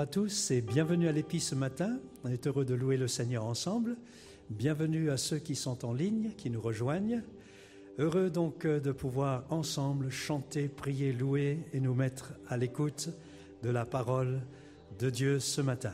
à tous et bienvenue à l'EPI ce matin. On est heureux de louer le Seigneur ensemble. Bienvenue à ceux qui sont en ligne, qui nous rejoignent. Heureux donc euh, de pouvoir ensemble chanter, prier, louer et nous mettre à l'écoute de la parole de Dieu ce matin.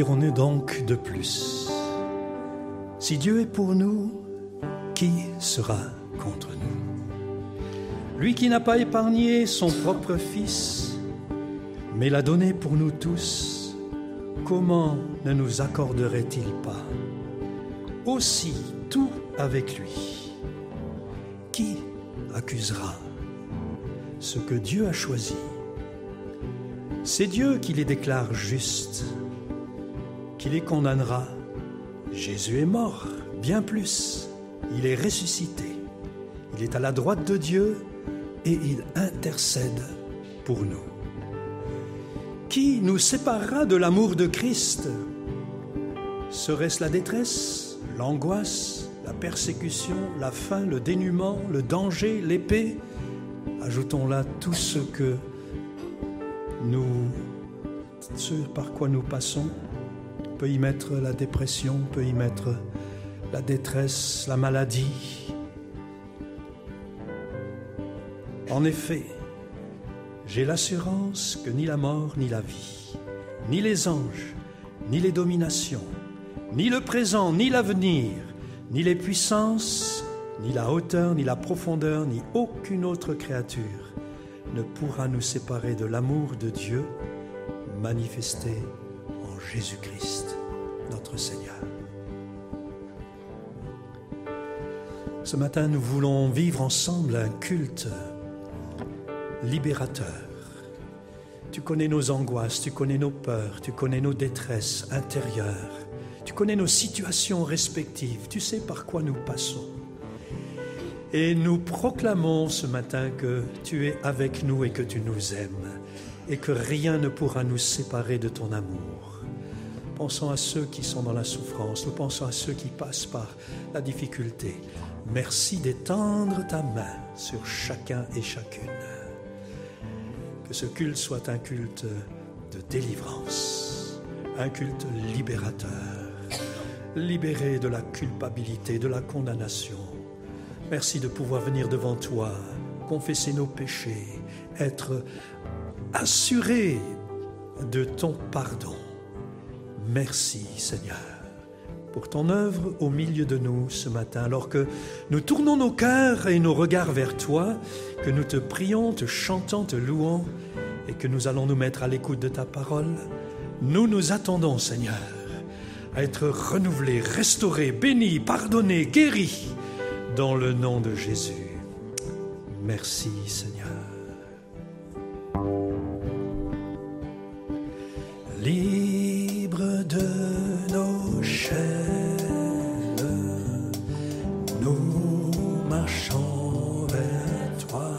Dirons-nous donc de plus. Si Dieu est pour nous, qui sera contre nous? Lui qui n'a pas épargné son propre Fils, mais l'a donné pour nous tous, comment ne nous accorderait-il pas? Aussi tout avec lui. Qui accusera ce que Dieu a choisi? C'est Dieu qui les déclare justes qui les condamnera. Jésus est mort, bien plus. Il est ressuscité. Il est à la droite de Dieu et il intercède pour nous. Qui nous séparera de l'amour de Christ? Serait-ce la détresse, l'angoisse, la persécution, la faim, le dénuement, le danger, l'épée? Ajoutons là tout ce que nous, ce par quoi nous passons peut y mettre la dépression, peut y mettre la détresse, la maladie. En effet, j'ai l'assurance que ni la mort, ni la vie, ni les anges, ni les dominations, ni le présent, ni l'avenir, ni les puissances, ni la hauteur, ni la profondeur, ni aucune autre créature ne pourra nous séparer de l'amour de Dieu manifesté Jésus-Christ, Seigneur. Ce matin, nous voulons vivre ensemble un culte libérateur. Tu connais nos angoisses, tu connais nos peurs, tu connais nos détresses intérieures, tu connais nos situations respectives, tu sais par quoi nous passons. Et nous proclamons ce matin que tu es avec nous et que tu nous aimes et que rien ne pourra nous séparer de ton amour pensons à ceux qui sont dans la souffrance, nous pensons à ceux qui passent par la difficulté. Merci d'étendre ta main sur chacun et chacune. Que ce culte soit un culte de délivrance, un culte libérateur, libéré de la culpabilité, de la condamnation. Merci de pouvoir venir devant toi, confesser nos péchés, être assuré de ton pardon. Merci Seigneur pour ton œuvre au milieu de nous ce matin, alors que nous tournons nos cœurs et nos regards vers toi, que nous te prions, te chantons, te louons, et que nous allons nous mettre à l'écoute de ta parole. Nous nous attendons, Seigneur, à être renouvelés, restaurés, bénis, pardonnés, guéris, dans le nom de Jésus. Merci, Seigneur. Libre de nos chaînes, nous marchons vers toi.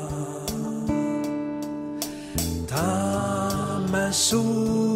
Ta main souveraine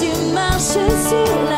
Tu marches sur la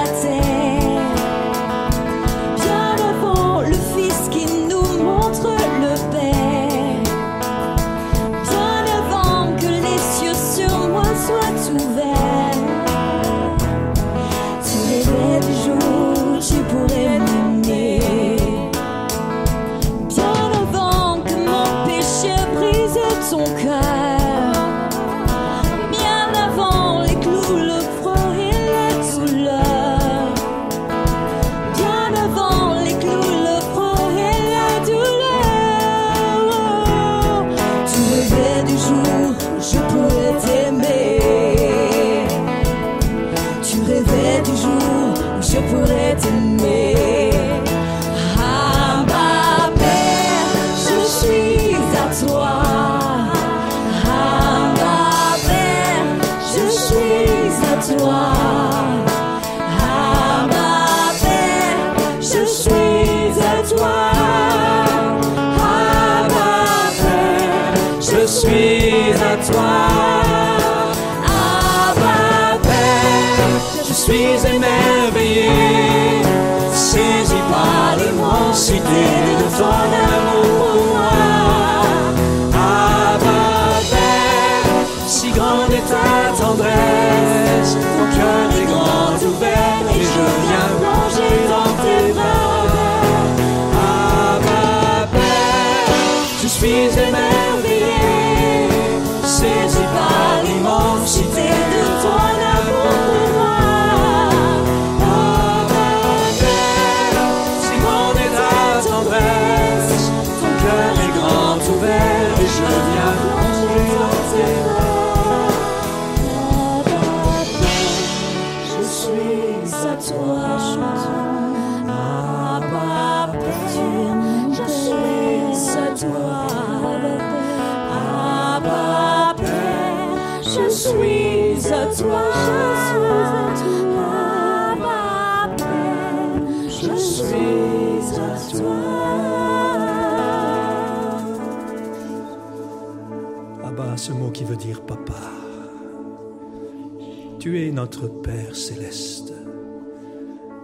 notre Père céleste.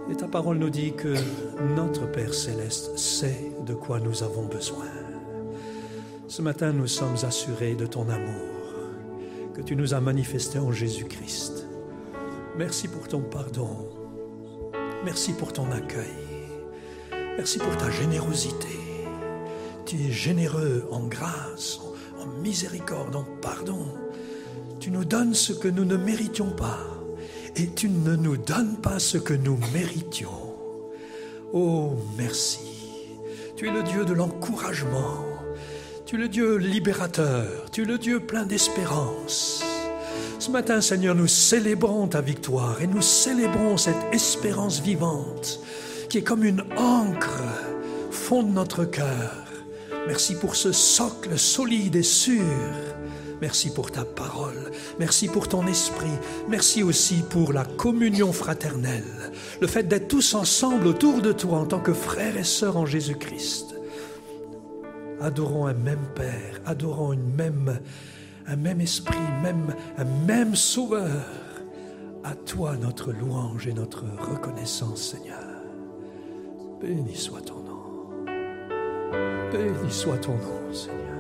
Et ta parole nous dit que notre Père céleste sait de quoi nous avons besoin. Ce matin, nous sommes assurés de ton amour que tu nous as manifesté en Jésus-Christ. Merci pour ton pardon. Merci pour ton accueil. Merci pour ta générosité. Tu es généreux en grâce, en miséricorde, en pardon. Tu nous donnes ce que nous ne méritions pas et tu ne nous donnes pas ce que nous méritions. Oh, merci. Tu es le Dieu de l'encouragement. Tu es le Dieu libérateur. Tu es le Dieu plein d'espérance. Ce matin, Seigneur, nous célébrons ta victoire et nous célébrons cette espérance vivante qui est comme une ancre fonde notre cœur. Merci pour ce socle solide et sûr Merci pour ta parole. Merci pour ton esprit. Merci aussi pour la communion fraternelle. Le fait d'être tous ensemble autour de toi en tant que frères et sœurs en Jésus-Christ. Adorons un même Père, adorons un même esprit, même, un même Sauveur. À toi notre louange et notre reconnaissance, Seigneur. Béni soit ton nom. Béni soit ton nom, Seigneur.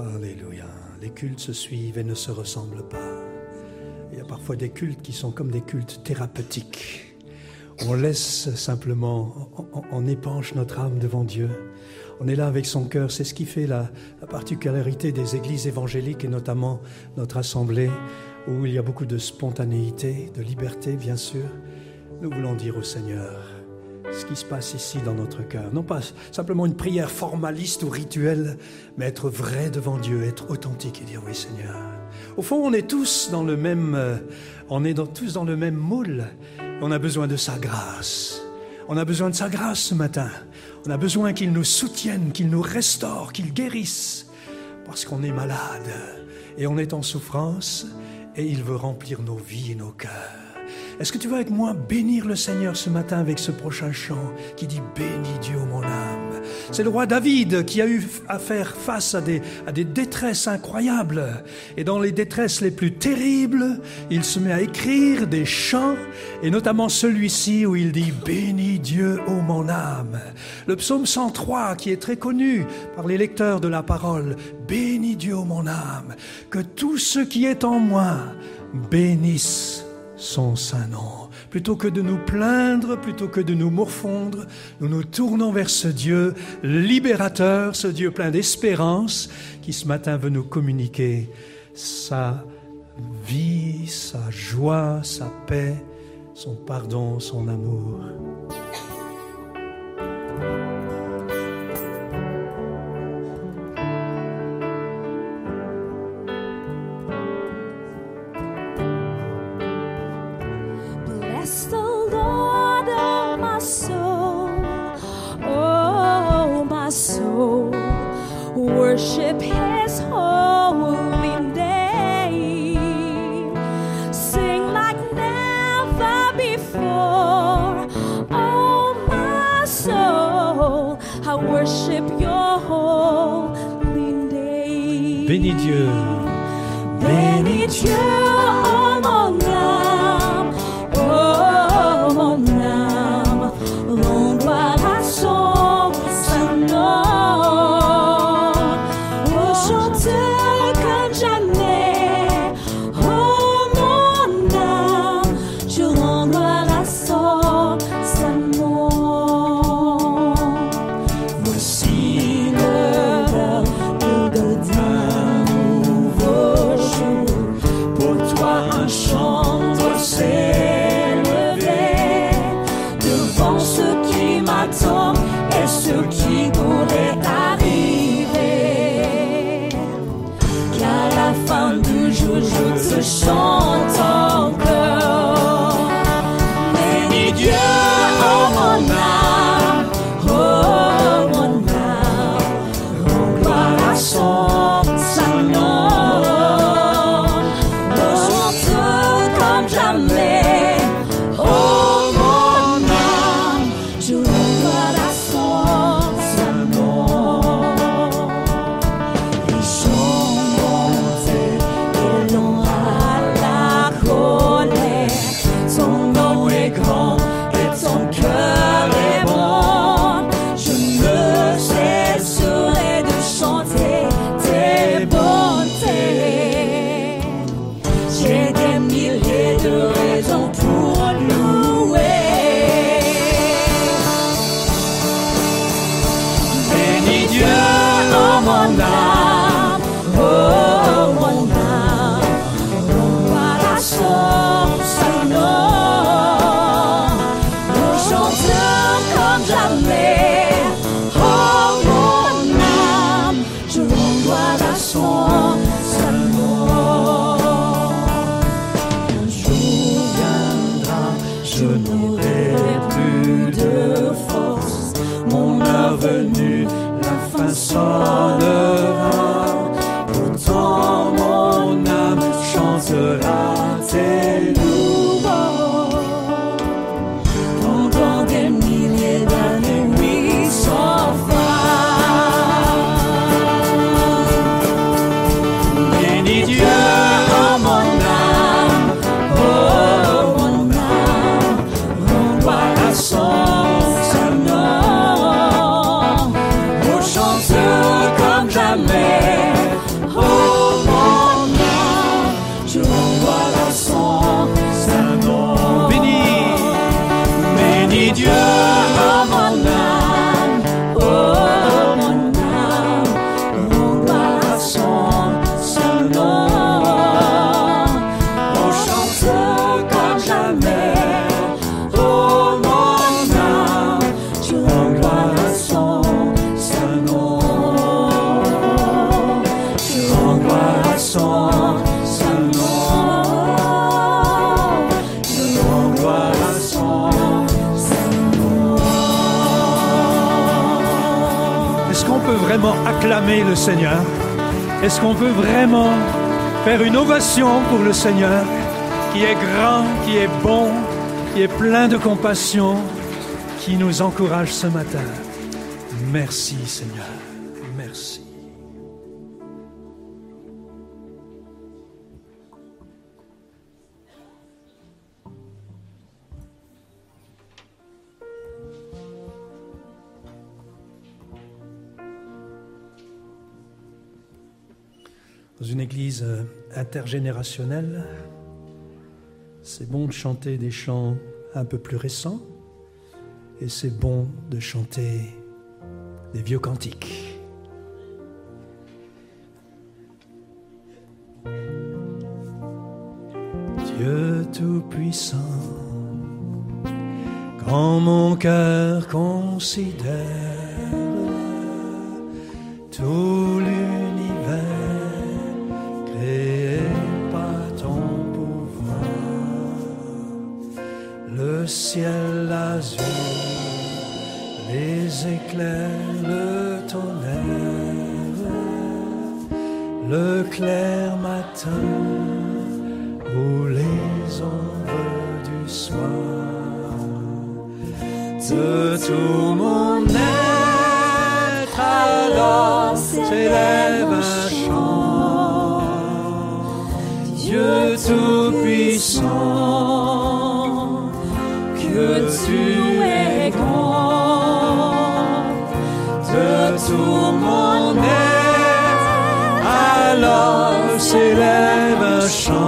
Alléluia. Les cultes se suivent et ne se ressemblent pas. Il y a parfois des cultes qui sont comme des cultes thérapeutiques. On laisse simplement, on, épanche notre âme devant Dieu. On est là avec son cœur. C'est ce qui fait la particularité des églises évangéliques et notamment notre assemblée où il y a beaucoup de spontanéité, de liberté, bien sûr. Nous voulons dire au Seigneur, ce qui se passe ici dans notre cœur. Non pas simplement une prière formaliste ou rituelle, mais être vrai devant Dieu, être authentique et dire oui Seigneur. Au fond, on est tous dans le même, euh, on est tous dans le même moule. On a besoin de sa grâce. On a besoin de sa grâce ce matin. On a besoin qu'il nous soutienne, qu'il nous restaure, qu'il guérisse, parce qu'on est malade et on est en souffrance et il veut remplir nos vies et nos cœurs. Est-ce que tu veux avec moi bénir le Seigneur ce matin avec ce prochain chant qui dit Bénis Dieu mon âme C'est le roi David qui a eu à faire face à des, à détresses incroyables. Et dans les détresses les plus terribles, il se met à écrire des chants, et notamment celui-ci où il dit Bénis Dieu mon âme. Le psaume 103 qui est très connu par les lecteurs de la parole Bénis Dieu mon âme, que tout ce qui est en moi bénisse son saint nom. Plutôt que de nous plaindre, plutôt que de nous morfondre, nous nous tournons vers ce Dieu libérateur, ce Dieu plein d'espérance, qui ce matin veut nous communiquer sa vie, sa joie, sa paix, son pardon, son amour. Worship His holy name. Sing like never before, oh my soul, I worship Your holy name. Bénis Dieu. Bénis Dieu, pour le Seigneur, qui est grand, qui est bon, qui est plein de compassion, qui nous encourage ce matin. Merci Seigneur. Dans une église euh, intergénérationnelle, c'est bon de chanter des chants un peu plus récents et c'est bon de chanter des vieux cantiques. Dieu Tout-Puissant, quand mon cœur considère tout ciel azur, les éclairs, le tonnerre, le clair matin ou les ombres du soir. De tout mon sur mon air. Alors s'élève un chant.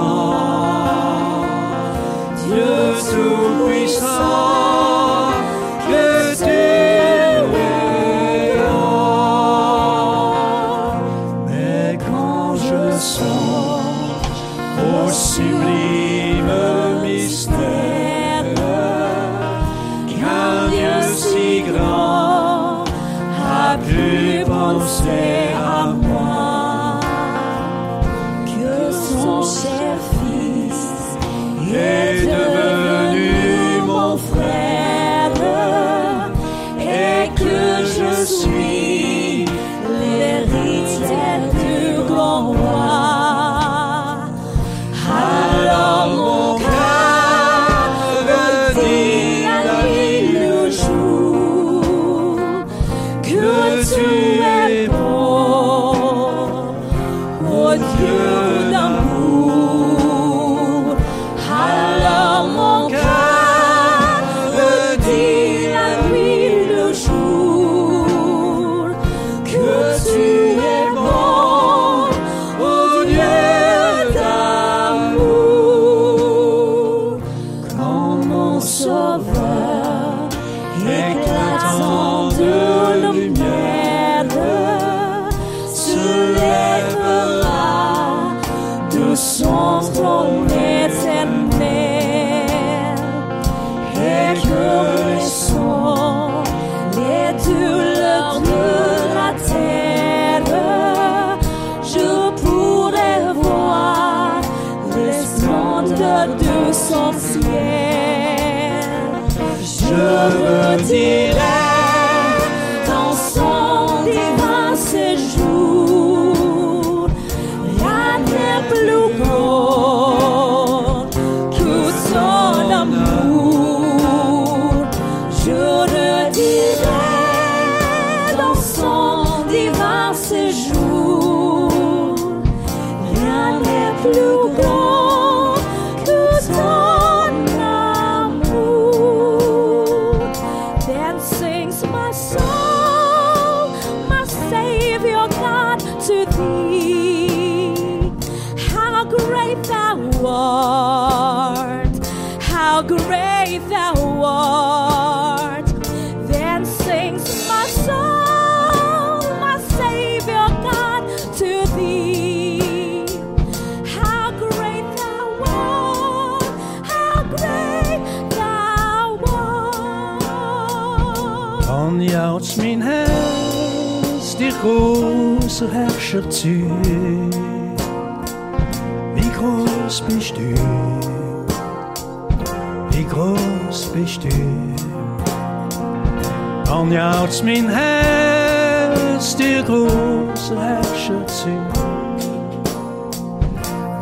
Jouds mijn hels, die große zu.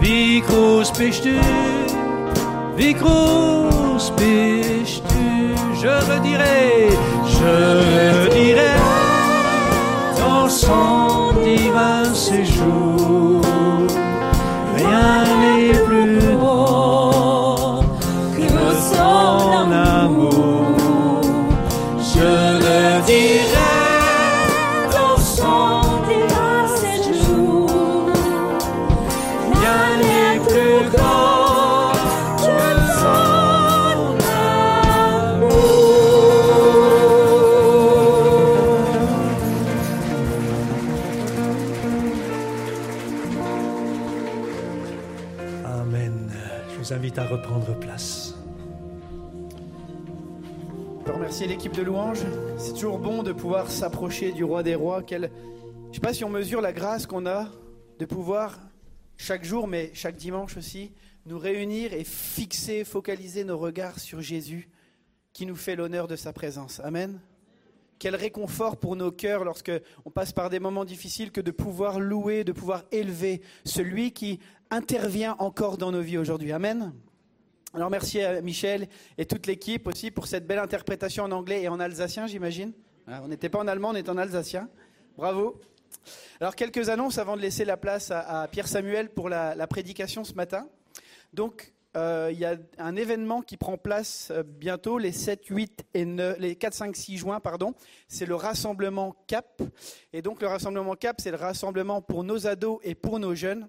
Wie groß bist du? Wie groß bist du? Je redirai, je s'approcher du roi des rois. Je ne sais pas si on mesure la grâce qu'on a de pouvoir chaque jour, mais chaque dimanche aussi, nous réunir et fixer, focaliser nos regards sur Jésus qui nous fait l'honneur de sa présence. Amen. Quel réconfort pour nos cœurs lorsque on passe par des moments difficiles que de pouvoir louer, de pouvoir élever celui qui intervient encore dans nos vies aujourd'hui. Amen. Alors merci à Michel et toute l'équipe aussi pour cette belle interprétation en anglais et en alsacien, j'imagine. Hein, On n'était pas en allemand, on est en alsacien. Bravo. Alors quelques annonces avant de laisser la place à, Pierre Samuel pour la, prédication ce matin. Donc euh, il y a un événement qui prend place euh, bientôt les 7, 8 et 9, les 4, 5, 6 juin, pardon. C'est le rassemblement CAP. Et donc le rassemblement CAP, c'est le rassemblement pour nos ados et pour nos jeunes.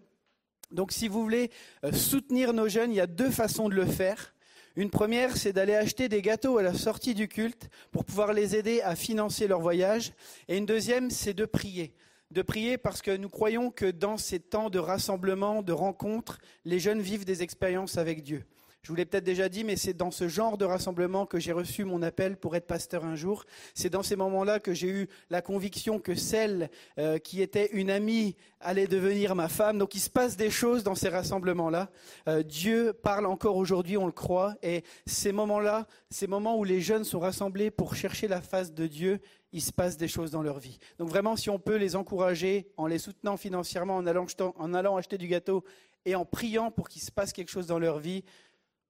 Donc si vous voulez euh, soutenir nos jeunes, il y a deux façons de le faire. Une première, c'est d'aller acheter des gâteaux à la sortie du culte pour pouvoir les aider à financer leur voyage. Et une deuxième, c'est de prier. De prier parce que nous croyons que dans ces temps de rassemblement, de rencontres, les jeunes vivent des expériences avec Dieu. Je vous l'ai peut-être déjà dit, mais c'est dans ce genre de rassemblement que j'ai reçu mon appel pour être pasteur un jour. C'est dans ces moments-là que j'ai eu la conviction que celle euh, qui était une amie allait devenir ma femme. Donc il se passe des choses dans ces rassemblements-là. Euh, Dieu parle encore aujourd'hui, on le croit. Et ces moments-là, ces moments où les jeunes sont rassemblés pour chercher la face de Dieu, il se passe des choses dans leur vie. Donc vraiment, si on peut les encourager en les soutenant financièrement, en allant, en allant acheter du gâteau et en priant pour qu'il se passe quelque chose dans leur vie,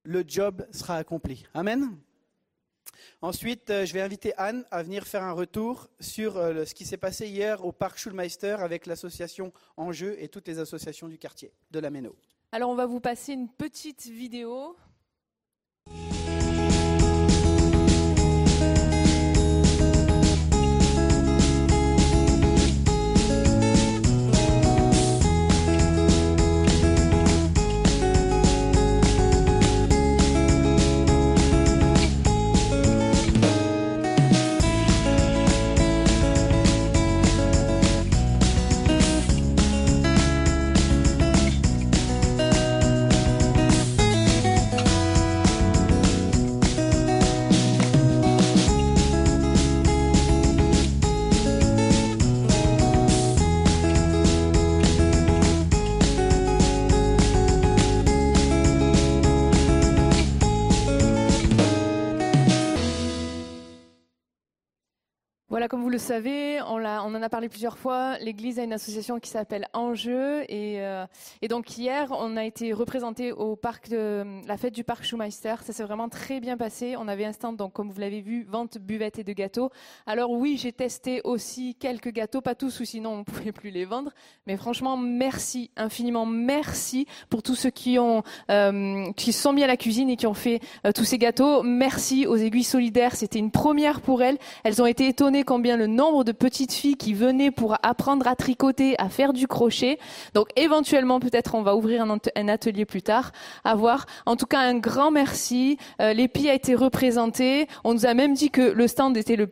le job sera accompli. Amen. Ensuite, euh, je vais inviter Anne à venir faire un retour sur euh, ce qui s'est passé hier au parc Schulmeister avec l'association Enjeu et toutes les associations du quartier de la Méno. Alors, on va vous passer une petite vidéo. Voilà, comme vous le savez, on, en a parlé plusieurs fois. L'Église a une association qui s'appelle Enjeu, et, euh, donc hier, on a été représenté au parc de la fête du parc Schumeister. Ça s'est vraiment très bien passé. On avait un stand, donc comme vous l'avez vu, vente buvette et de gâteaux. Alors oui, j'ai testé aussi quelques gâteaux, pas tous, ou sinon on pouvait plus les vendre. Mais franchement, merci infiniment, merci pour tous ceux qui ont euh, qui sont mis à la cuisine et qui ont fait euh, tous ces gâteaux. Merci aux aiguilles solidaires. C'était une première pour elles. Elles ont été étonnées combien le nombre de petites filles qui venaient pour apprendre à tricoter, à faire du crochet. Donc éventuellement, peut-être on va ouvrir un, atelier plus tard, à voir. En tout cas, un grand merci. Euh, L'épi a été représenté. On nous a même dit que le stand était le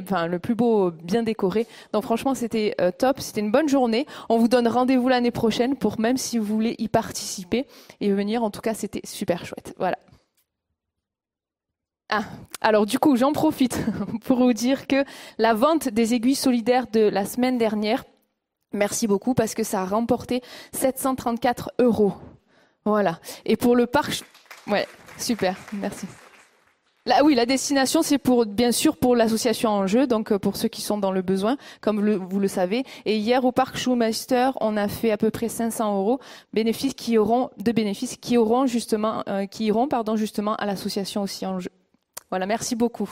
enfin, le plus beau, bien décoré. Donc franchement, c'était euh, top, c'était une bonne journée. On vous donne rendez-vous l'année prochaine pour même si vous voulez y participer et venir. En tout cas, c'était super chouette. Voilà. Ah, alors du coup, j'en profite pour vous dire que la vente des aiguilles solidaires de la semaine dernière, merci beaucoup parce que ça a remporté 734 euros. Voilà. Et pour le parc, ouais, super, merci. Là, oui, la destination, c'est pour, bien sûr, pour l'association en jeu, donc euh, pour ceux qui sont dans le besoin, comme vous le savez. Et hier, au parc Schumacher, on a fait à peu près 500 euros bénéfices qui auront, de bénéfices qui auront justement, euh, qui iront, pardon, justement à l'association aussi en jeu. Voilà, merci beaucoup.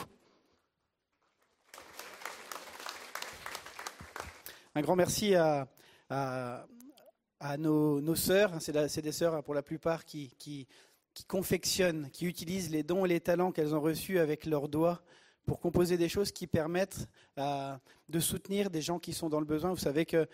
Un grand merci à, nos, sœurs. C'est des sœurs pour la plupart qui, confectionnent, qui utilisent les dons et les talents qu'elles ont reçus avec leurs doigts pour composer des choses qui permettent euh, de soutenir des gens qui sont dans le besoin. Vous savez que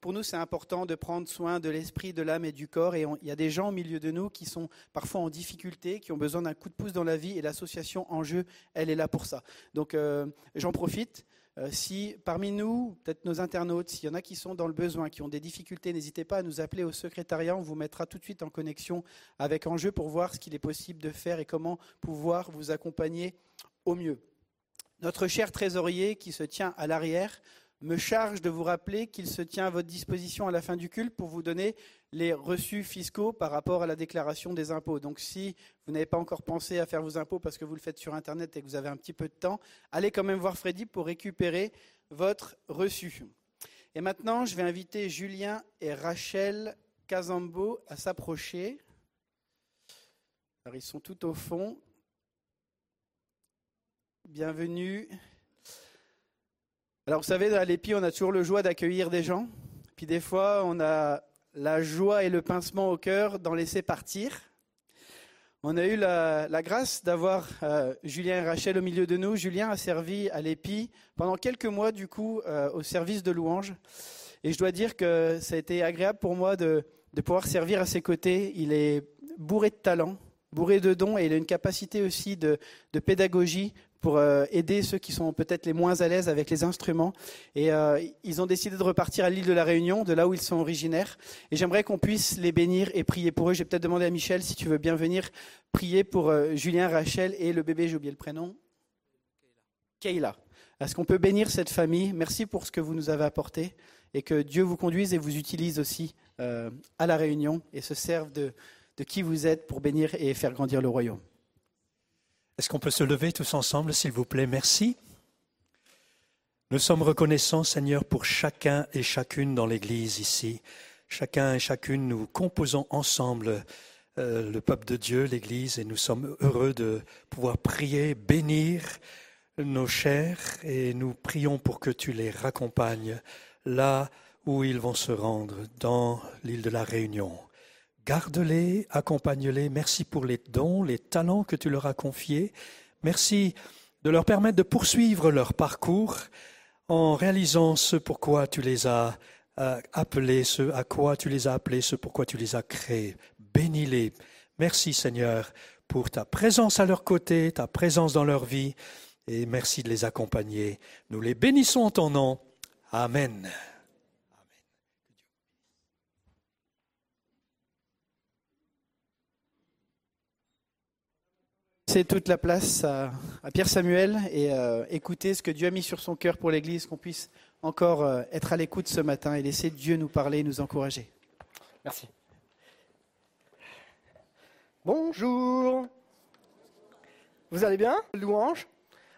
pour nous, c'est important de prendre soin de l'esprit, de l'âme et du corps. Et il y a des gens au milieu de nous qui sont parfois en difficulté, qui ont besoin d'un coup de pouce dans la vie. Et l'association en jeu, elle est là pour ça. Donc euh, j'en profite. Euh, si parmi nous, peut-être nos internautes, s'il y en a qui sont dans le besoin, qui ont des difficultés, n'hésitez pas à nous appeler au secrétariat. On vous mettra tout de suite en connexion avec Enjeu pour voir ce qu'il est possible de faire et comment pouvoir vous accompagner au mieux. Notre cher trésorier qui se tient à l'arrière me charge de vous rappeler qu'il se tient à votre disposition à la fin du culte pour vous donner les reçus fiscaux par rapport à la déclaration des impôts. Donc si vous n'avez pas encore pensé à faire vos impôts parce que vous le faites sur Internet et que vous avez un petit peu de temps, allez quand même voir Freddy pour récupérer votre reçu. Et maintenant, je vais inviter Julien et Rachel Casambo à s'approcher. Alors, ils sont tout au fond. Bienvenue. Alors vous savez, à l'EPI, on a toujours le joie d'accueillir des gens. Puis des fois, on a la joie et le pincement au cœur d'en laisser partir. On a eu la, grâce d'avoir euh, Julien et Rachel au milieu de nous. Julien a servi à l'EPI pendant quelques mois, du coup, euh, au service de louange. Et je dois dire que ça a été agréable pour moi de, pouvoir servir à ses côtés. Il est bourré de talent bourré de dons et il a une capacité aussi de, pédagogie pour euh, aider ceux qui sont peut-être les moins à l'aise avec les instruments. Et euh, ils ont décidé de repartir à l'île de la Réunion, de là où ils sont originaires. Et j'aimerais qu'on puisse les bénir et prier pour eux. J'ai peut-être demandé à Michel si tu veux bien venir prier pour euh, Julien, Rachel et le bébé, j'ai oublié le prénom. Kayla. Est-ce qu'on peut bénir cette famille? Merci pour ce que vous nous avez apporté et que Dieu vous conduise et vous utilise aussi à la Réunion et se serve de, de qui vous êtes pour bénir et faire grandir le royaume. Est-ce qu'on peut se lever tous ensemble, s'il vous plaît? Merci. Nous sommes reconnaissants, Seigneur, pour chacun et chacune dans l'Église ici. Chacun et chacune, nous composons ensemble euh, le peuple de Dieu, l'Église, et nous sommes heureux de pouvoir prier, bénir nos chers, et nous prions pour que tu les raccompagnes là où ils vont se rendre, dans l'île de la Réunion. Garde-les, accompagne-les. Merci pour les dons, les talents que tu leur as confiés. Merci de leur permettre de poursuivre leur parcours en réalisant ce pourquoi tu les as euh, appelés, ce à quoi tu les as appelés, ce pourquoi tu les as créés. Bénis-les. Merci Seigneur pour ta présence à leur côté, ta présence dans leur vie, et merci de les accompagner. Nous les bénissons en ton nom. Amen. C'est toute la place à, Pierre Samuel et euh, écouter ce que Dieu a mis sur son cœur pour l'Église, qu'on puisse encore euh, être à l'écoute ce matin et laisser Dieu nous parler et nous encourager. Merci. Bonjour. Vous allez bien? Louange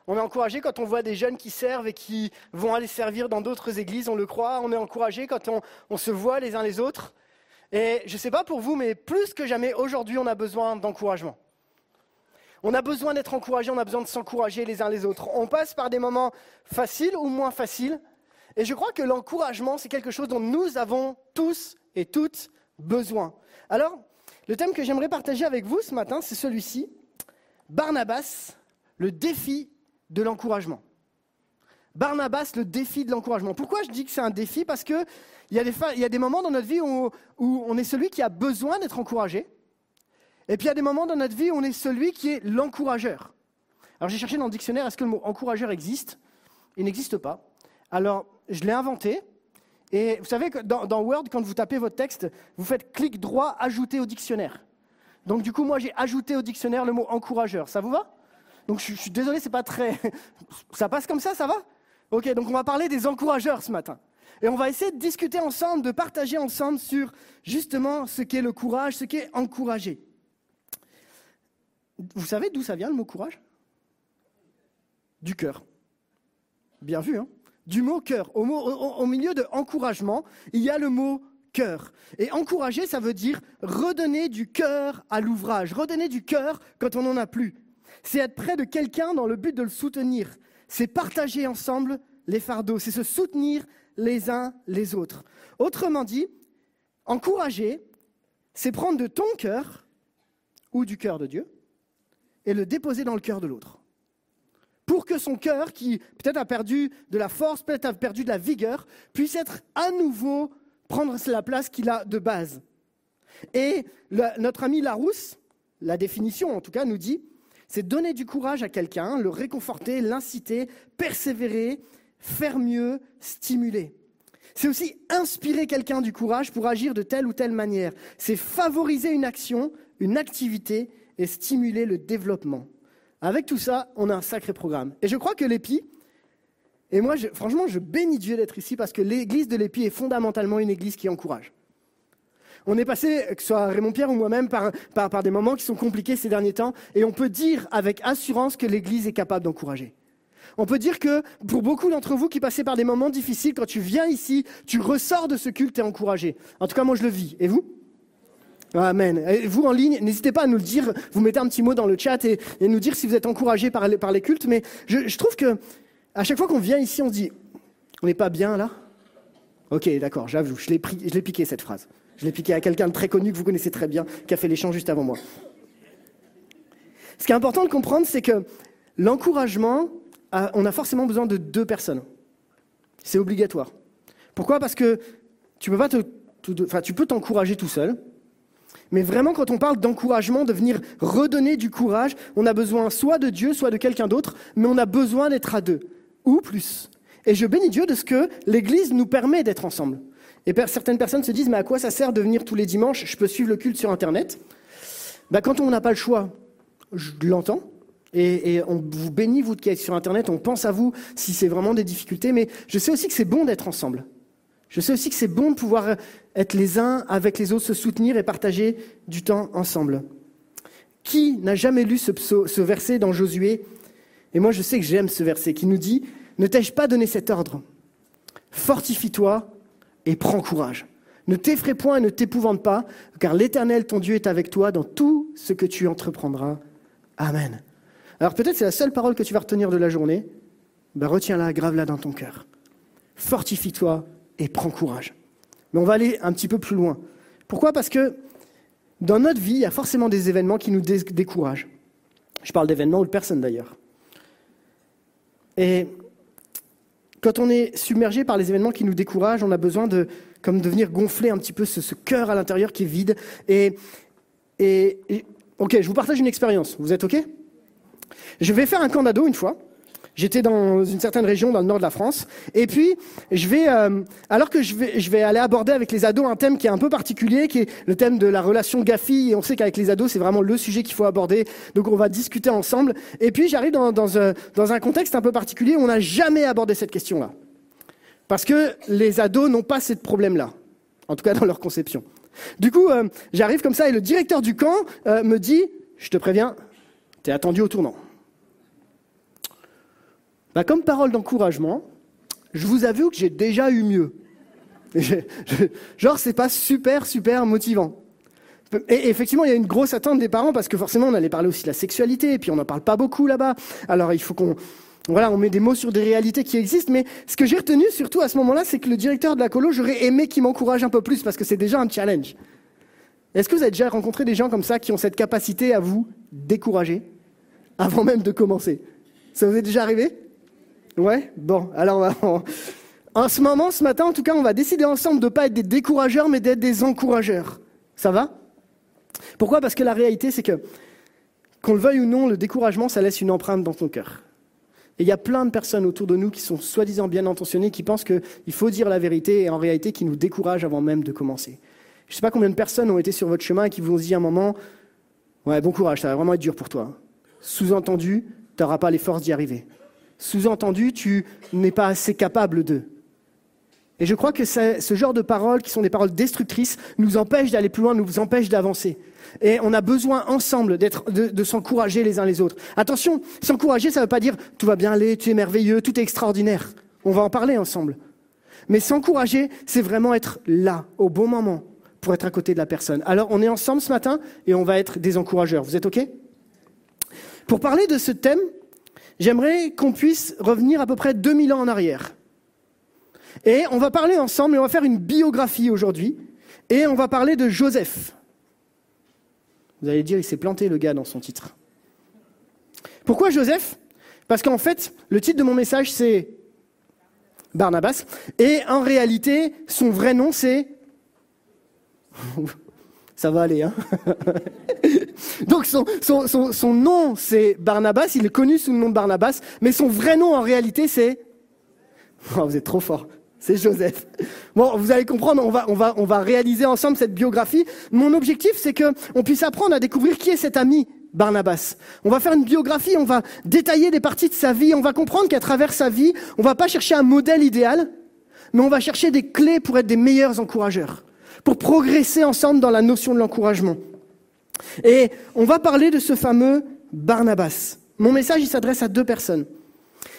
on est encouragé quand on voit des jeunes qui servent et qui vont aller servir dans d'autres églises, on le croit. On est encouragé quand on, on se voit les uns les autres. Et je ne sais pas pour vous, mais plus que jamais aujourd'hui, on a besoin d'encouragement. On a besoin d'être encouragé, on a besoin de s'encourager les uns les autres. On passe par des moments faciles ou moins faciles. Et je crois que l'encouragement, c'est quelque chose dont nous avons tous et toutes besoin. Alors, le thème que j'aimerais partager avec vous ce matin, c'est celui-ci. Barnabas, le défi de l'encouragement. Barnabas, le défi de l'encouragement. Pourquoi je dis que c'est un défi? Parce qu'il y, y, a des moments dans notre vie où on est celui qui a besoin d'être encouragé. Et puis il y a des moments dans notre vie où on est celui qui est l'encourageur. Alors j'ai cherché dans le dictionnaire, est-ce que le mot encourageur existe? Il n'existe pas. Alors je l'ai inventé. Et vous savez que dans, Word, quand vous tapez votre texte, vous faites clic droit, ajouter au dictionnaire. Donc du coup, moi j'ai ajouté au dictionnaire le mot encourageur. Ça vous va? Donc je, suis désolé, c'est pas très. ça passe comme ça, ça va? Ok, donc on va parler des encourageurs ce matin. Et on va essayer de discuter ensemble, de partager ensemble sur justement ce qu'est le courage, ce qu'est encourager. Vous savez d'où ça vient le mot courage? Du cœur. Bien vu, hein? Du mot cœur. Au, au, milieu de encouragement, il y a le mot cœur. Et encourager, ça veut dire redonner du cœur à l'ouvrage, redonner du cœur quand on n'en a plus. C'est être près de quelqu'un dans le but de le soutenir. C'est partager ensemble les fardeaux, c'est se soutenir les uns les autres. Autrement dit, encourager, c'est prendre de ton cœur ou du cœur de Dieu et le déposer dans le cœur de l'autre. Pour que son cœur, qui peut-être a perdu de la force, peut-être a perdu de la vigueur, puisse être à nouveau prendre la place qu'il a de base. Et notre ami Larousse, la définition en tout cas, nous dit, c'est donner du courage à quelqu'un, le réconforter, l'inciter, persévérer, faire mieux, stimuler. C'est aussi inspirer quelqu'un du courage pour agir de telle ou telle manière. C'est favoriser une action, une activité et stimuler le développement. Avec tout ça, on a un sacré programme. Et je crois que l'EPI, et moi, franchement, je bénis Dieu d'être ici parce que l'église de l'EPI est fondamentalement une église qui encourage. On est passé, que ce soit Raymond Pierre ou moi-même, par, par, des moments qui sont compliqués ces derniers temps, et on peut dire avec assurance que l'église est capable d'encourager. On peut dire que pour beaucoup d'entre vous qui passez par des moments difficiles, quand tu viens ici, tu ressors de ce culte et encouragé. En tout cas, moi, je le vis. Et vous? Amen. Et vous en ligne, n'hésitez pas à nous le dire. Vous mettez un petit mot dans le chat et, nous dire si vous êtes encouragé par les, les cultes. Mais je, trouve que à chaque fois qu'on vient ici, on se dit, on n'est pas bien là? Ok, d'accord, j'avoue, je l'ai piqué cette phrase. Je l'ai piqué à quelqu'un de très connu que vous connaissez très bien, qui a fait l'échange juste avant moi. Ce qui est important de comprendre, c'est que l'encouragement, on a forcément besoin de deux personnes. C'est obligatoire. Pourquoi? Parce que tu peux pas te, enfin, tu peux t'encourager tout seul, Mais vraiment, quand on parle d'encouragement, de venir redonner du courage, on a besoin soit de Dieu, soit de quelqu'un d'autre, mais on a besoin d'être à deux, ou plus. Et je bénis Dieu de ce que l'Église nous permet d'être ensemble. Et certaines personnes se disent, mais à quoi ça sert de venir tous les dimanches? Je peux suivre le culte sur Internet. Bah, quand on n'a pas le choix, je l'entends. Et, et on vous bénit, vous qui êtes sur Internet, on pense à vous si c'est vraiment des difficultés, mais je sais aussi que c'est bon d'être ensemble. Je sais aussi que c'est bon de pouvoir être les uns avec les autres, se soutenir et partager du temps ensemble. Qui n'a jamais lu ce, verset dans Josué? Et moi, je sais que j'aime ce verset qui nous dit Ne t'ai-je pas donné cet ordre? Fortifie-toi et prends courage. Ne t'effraie point et ne t'épouvante pas, car l'Éternel, ton Dieu, est avec toi dans tout ce que tu entreprendras. Amen. Alors peut-être c'est la seule parole que tu vas retenir de la journée. Ben, retiens-la, grave-la dans ton cœur. Fortifie-toi et prends courage. Mais on va aller un petit peu plus loin. Pourquoi? Parce que dans notre vie, il y a forcément des événements qui nous dé- découragent. Je parle d'événements ou de personnes d'ailleurs. Et quand on est submergé par les événements qui nous découragent, on a besoin de, venir gonfler un petit peu ce, ce cœur à l'intérieur qui est vide. Et, et, et- ok, je vous partage une expérience. Vous êtes ok? Je vais faire un camp d'ado une fois. J'étais dans une certaine région dans le nord de la France. Et puis, je vais, euh, alors que je vais, aller aborder avec les ados un thème qui est un peu particulier, qui est le thème de la relation gars-fille. Et on sait qu'avec les ados, c'est vraiment le sujet qu'il faut aborder. Donc, on va discuter ensemble. Et puis, j'arrive dans, dans, un- dans un contexte un peu particulier où on n'a jamais abordé cette question-là. Parce que les ados n'ont pas ce problème-là. En tout cas, dans leur conception. Du coup, euh, j'arrive comme ça et le directeur du camp euh, me dit, je te préviens, t'es attendu au tournant. Bah, comme parole d'encouragement, je vous avoue que j'ai déjà eu mieux. Genre, c'est pas super, super motivant. Et effectivement, il y a une grosse attente des parents parce que forcément, on allait parler aussi de la sexualité, et puis on n'en parle pas beaucoup là-bas. Alors, il faut qu'on, voilà, on met des mots sur des réalités qui existent. Mais ce que j'ai retenu surtout à ce moment-là, c'est que le directeur de la colo, j'aurais aimé qu'il m'encourage un peu plus parce que c'est déjà un challenge. Est-ce que vous avez déjà rencontré des gens comme ça qui ont cette capacité à vous décourager avant même de commencer? Ça vous est déjà arrivé? Ouais Bon, alors en ce moment, ce matin, en tout cas, on va décider ensemble de ne pas être des décourageurs, mais d'être des encourageurs. Ça va? Pourquoi? Parce que la réalité, c'est que, qu'on le veuille ou non, le découragement, ça laisse une empreinte dans ton cœur. Et il y a plein de personnes autour de nous qui sont soi-disant bien intentionnées, qui pensent qu'il faut dire la vérité, et en réalité, qui nous découragent avant même de commencer. Je ne sais pas combien de personnes ont été sur votre chemin et qui vous ont dit à un moment, ouais, bon courage, ça va vraiment être dur pour toi. Sous-entendu, tu n'auras pas les forces d'y arriver. Sous-entendu, tu n'es pas assez capable d'eux. Et je crois que ce genre de paroles, qui sont des paroles destructrices, nous empêchent d'aller plus loin, nous empêchent d'avancer. Et on a besoin ensemble de, de s'encourager les uns les autres. Attention, s'encourager, ça ne veut pas dire tout va bien aller, tu es merveilleux, tout est extraordinaire. On va en parler ensemble. Mais s'encourager, c'est vraiment être là, au bon moment, pour être à côté de la personne. Alors, on est ensemble ce matin et on va être des encourageurs. Vous êtes OK? Pour parler de ce thème, j'aimerais qu'on puisse revenir à peu près 2000 ans en arrière. Et on va parler ensemble et on va faire une biographie aujourd'hui. Et on va parler de Joseph. Vous allez dire, il s'est planté le gars dans son titre. Pourquoi Joseph? Parce qu'en fait, le titre de mon message, c'est Barnabas. Et en réalité, son vrai nom, c'est... Ça va aller, hein Donc son, son, son, son nom, c'est Barnabas. Il est connu sous le nom de Barnabas. Mais son vrai nom, en réalité, c'est... Oh, vous êtes trop fort. C'est Joseph. Bon, vous allez comprendre, on va, on, va, on va réaliser ensemble cette biographie. Mon objectif, c'est qu'on puisse apprendre à découvrir qui est cet ami Barnabas. On va faire une biographie, on va détailler des parties de sa vie, on va comprendre qu'à travers sa vie, on va pas chercher un modèle idéal, mais on va chercher des clés pour être des meilleurs encourageurs, pour progresser ensemble dans la notion de l'encouragement. Et on va parler de ce fameux Barnabas. Mon message, il s'adresse à deux personnes.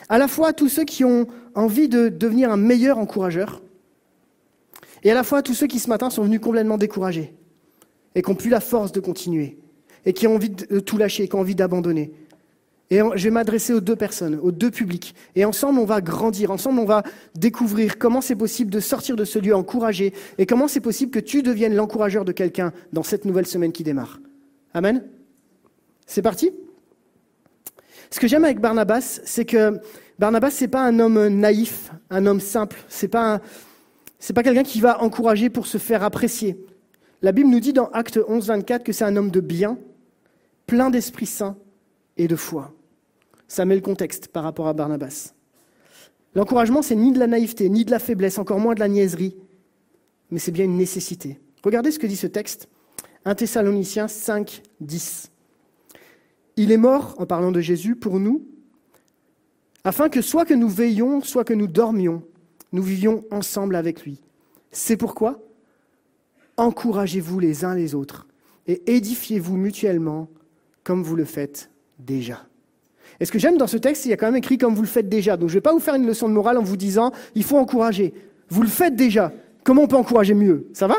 À la fois à tous ceux qui ont envie de devenir un meilleur encourageur, et à la fois à tous ceux qui ce matin sont venus complètement découragés, et qui n'ont plus la force de continuer, et qui ont envie de tout lâcher, qui ont envie d'abandonner. Et je vais m'adresser aux deux personnes, aux deux publics. Et ensemble, on va grandir, ensemble, on va découvrir comment c'est possible de sortir de ce lieu encouragé, et comment c'est possible que tu deviennes l'encourageur de quelqu'un dans cette nouvelle semaine qui démarre. Amen C'est parti? Ce que j'aime avec Barnabas, c'est que Barnabas, c'est pas un homme naïf, un homme simple. C'est pas, pas quelqu'un qui va encourager pour se faire apprécier. La Bible nous dit dans Acte 11, 24 que c'est un homme de bien, plein d'Esprit Saint et de foi. Ça met le contexte par rapport à Barnabas. L'encouragement, c'est ni de la naïveté, ni de la faiblesse, encore moins de la niaiserie, mais c'est bien une nécessité. Regardez ce que dit ce texte. 1 Thessaloniciens 5, 10. Il est mort, en parlant de Jésus, pour nous, afin que soit que nous veillions, soit que nous dormions, nous vivions ensemble avec lui. C'est pourquoi encouragez-vous les uns les autres et édifiez-vous mutuellement comme vous le faites déjà. Et ce que j'aime dans ce texte, il y a quand même écrit comme vous le faites déjà. Donc je ne vais pas vous faire une leçon de morale en vous disant il faut encourager. Vous le faites déjà. Comment on peut encourager mieux? Ça va?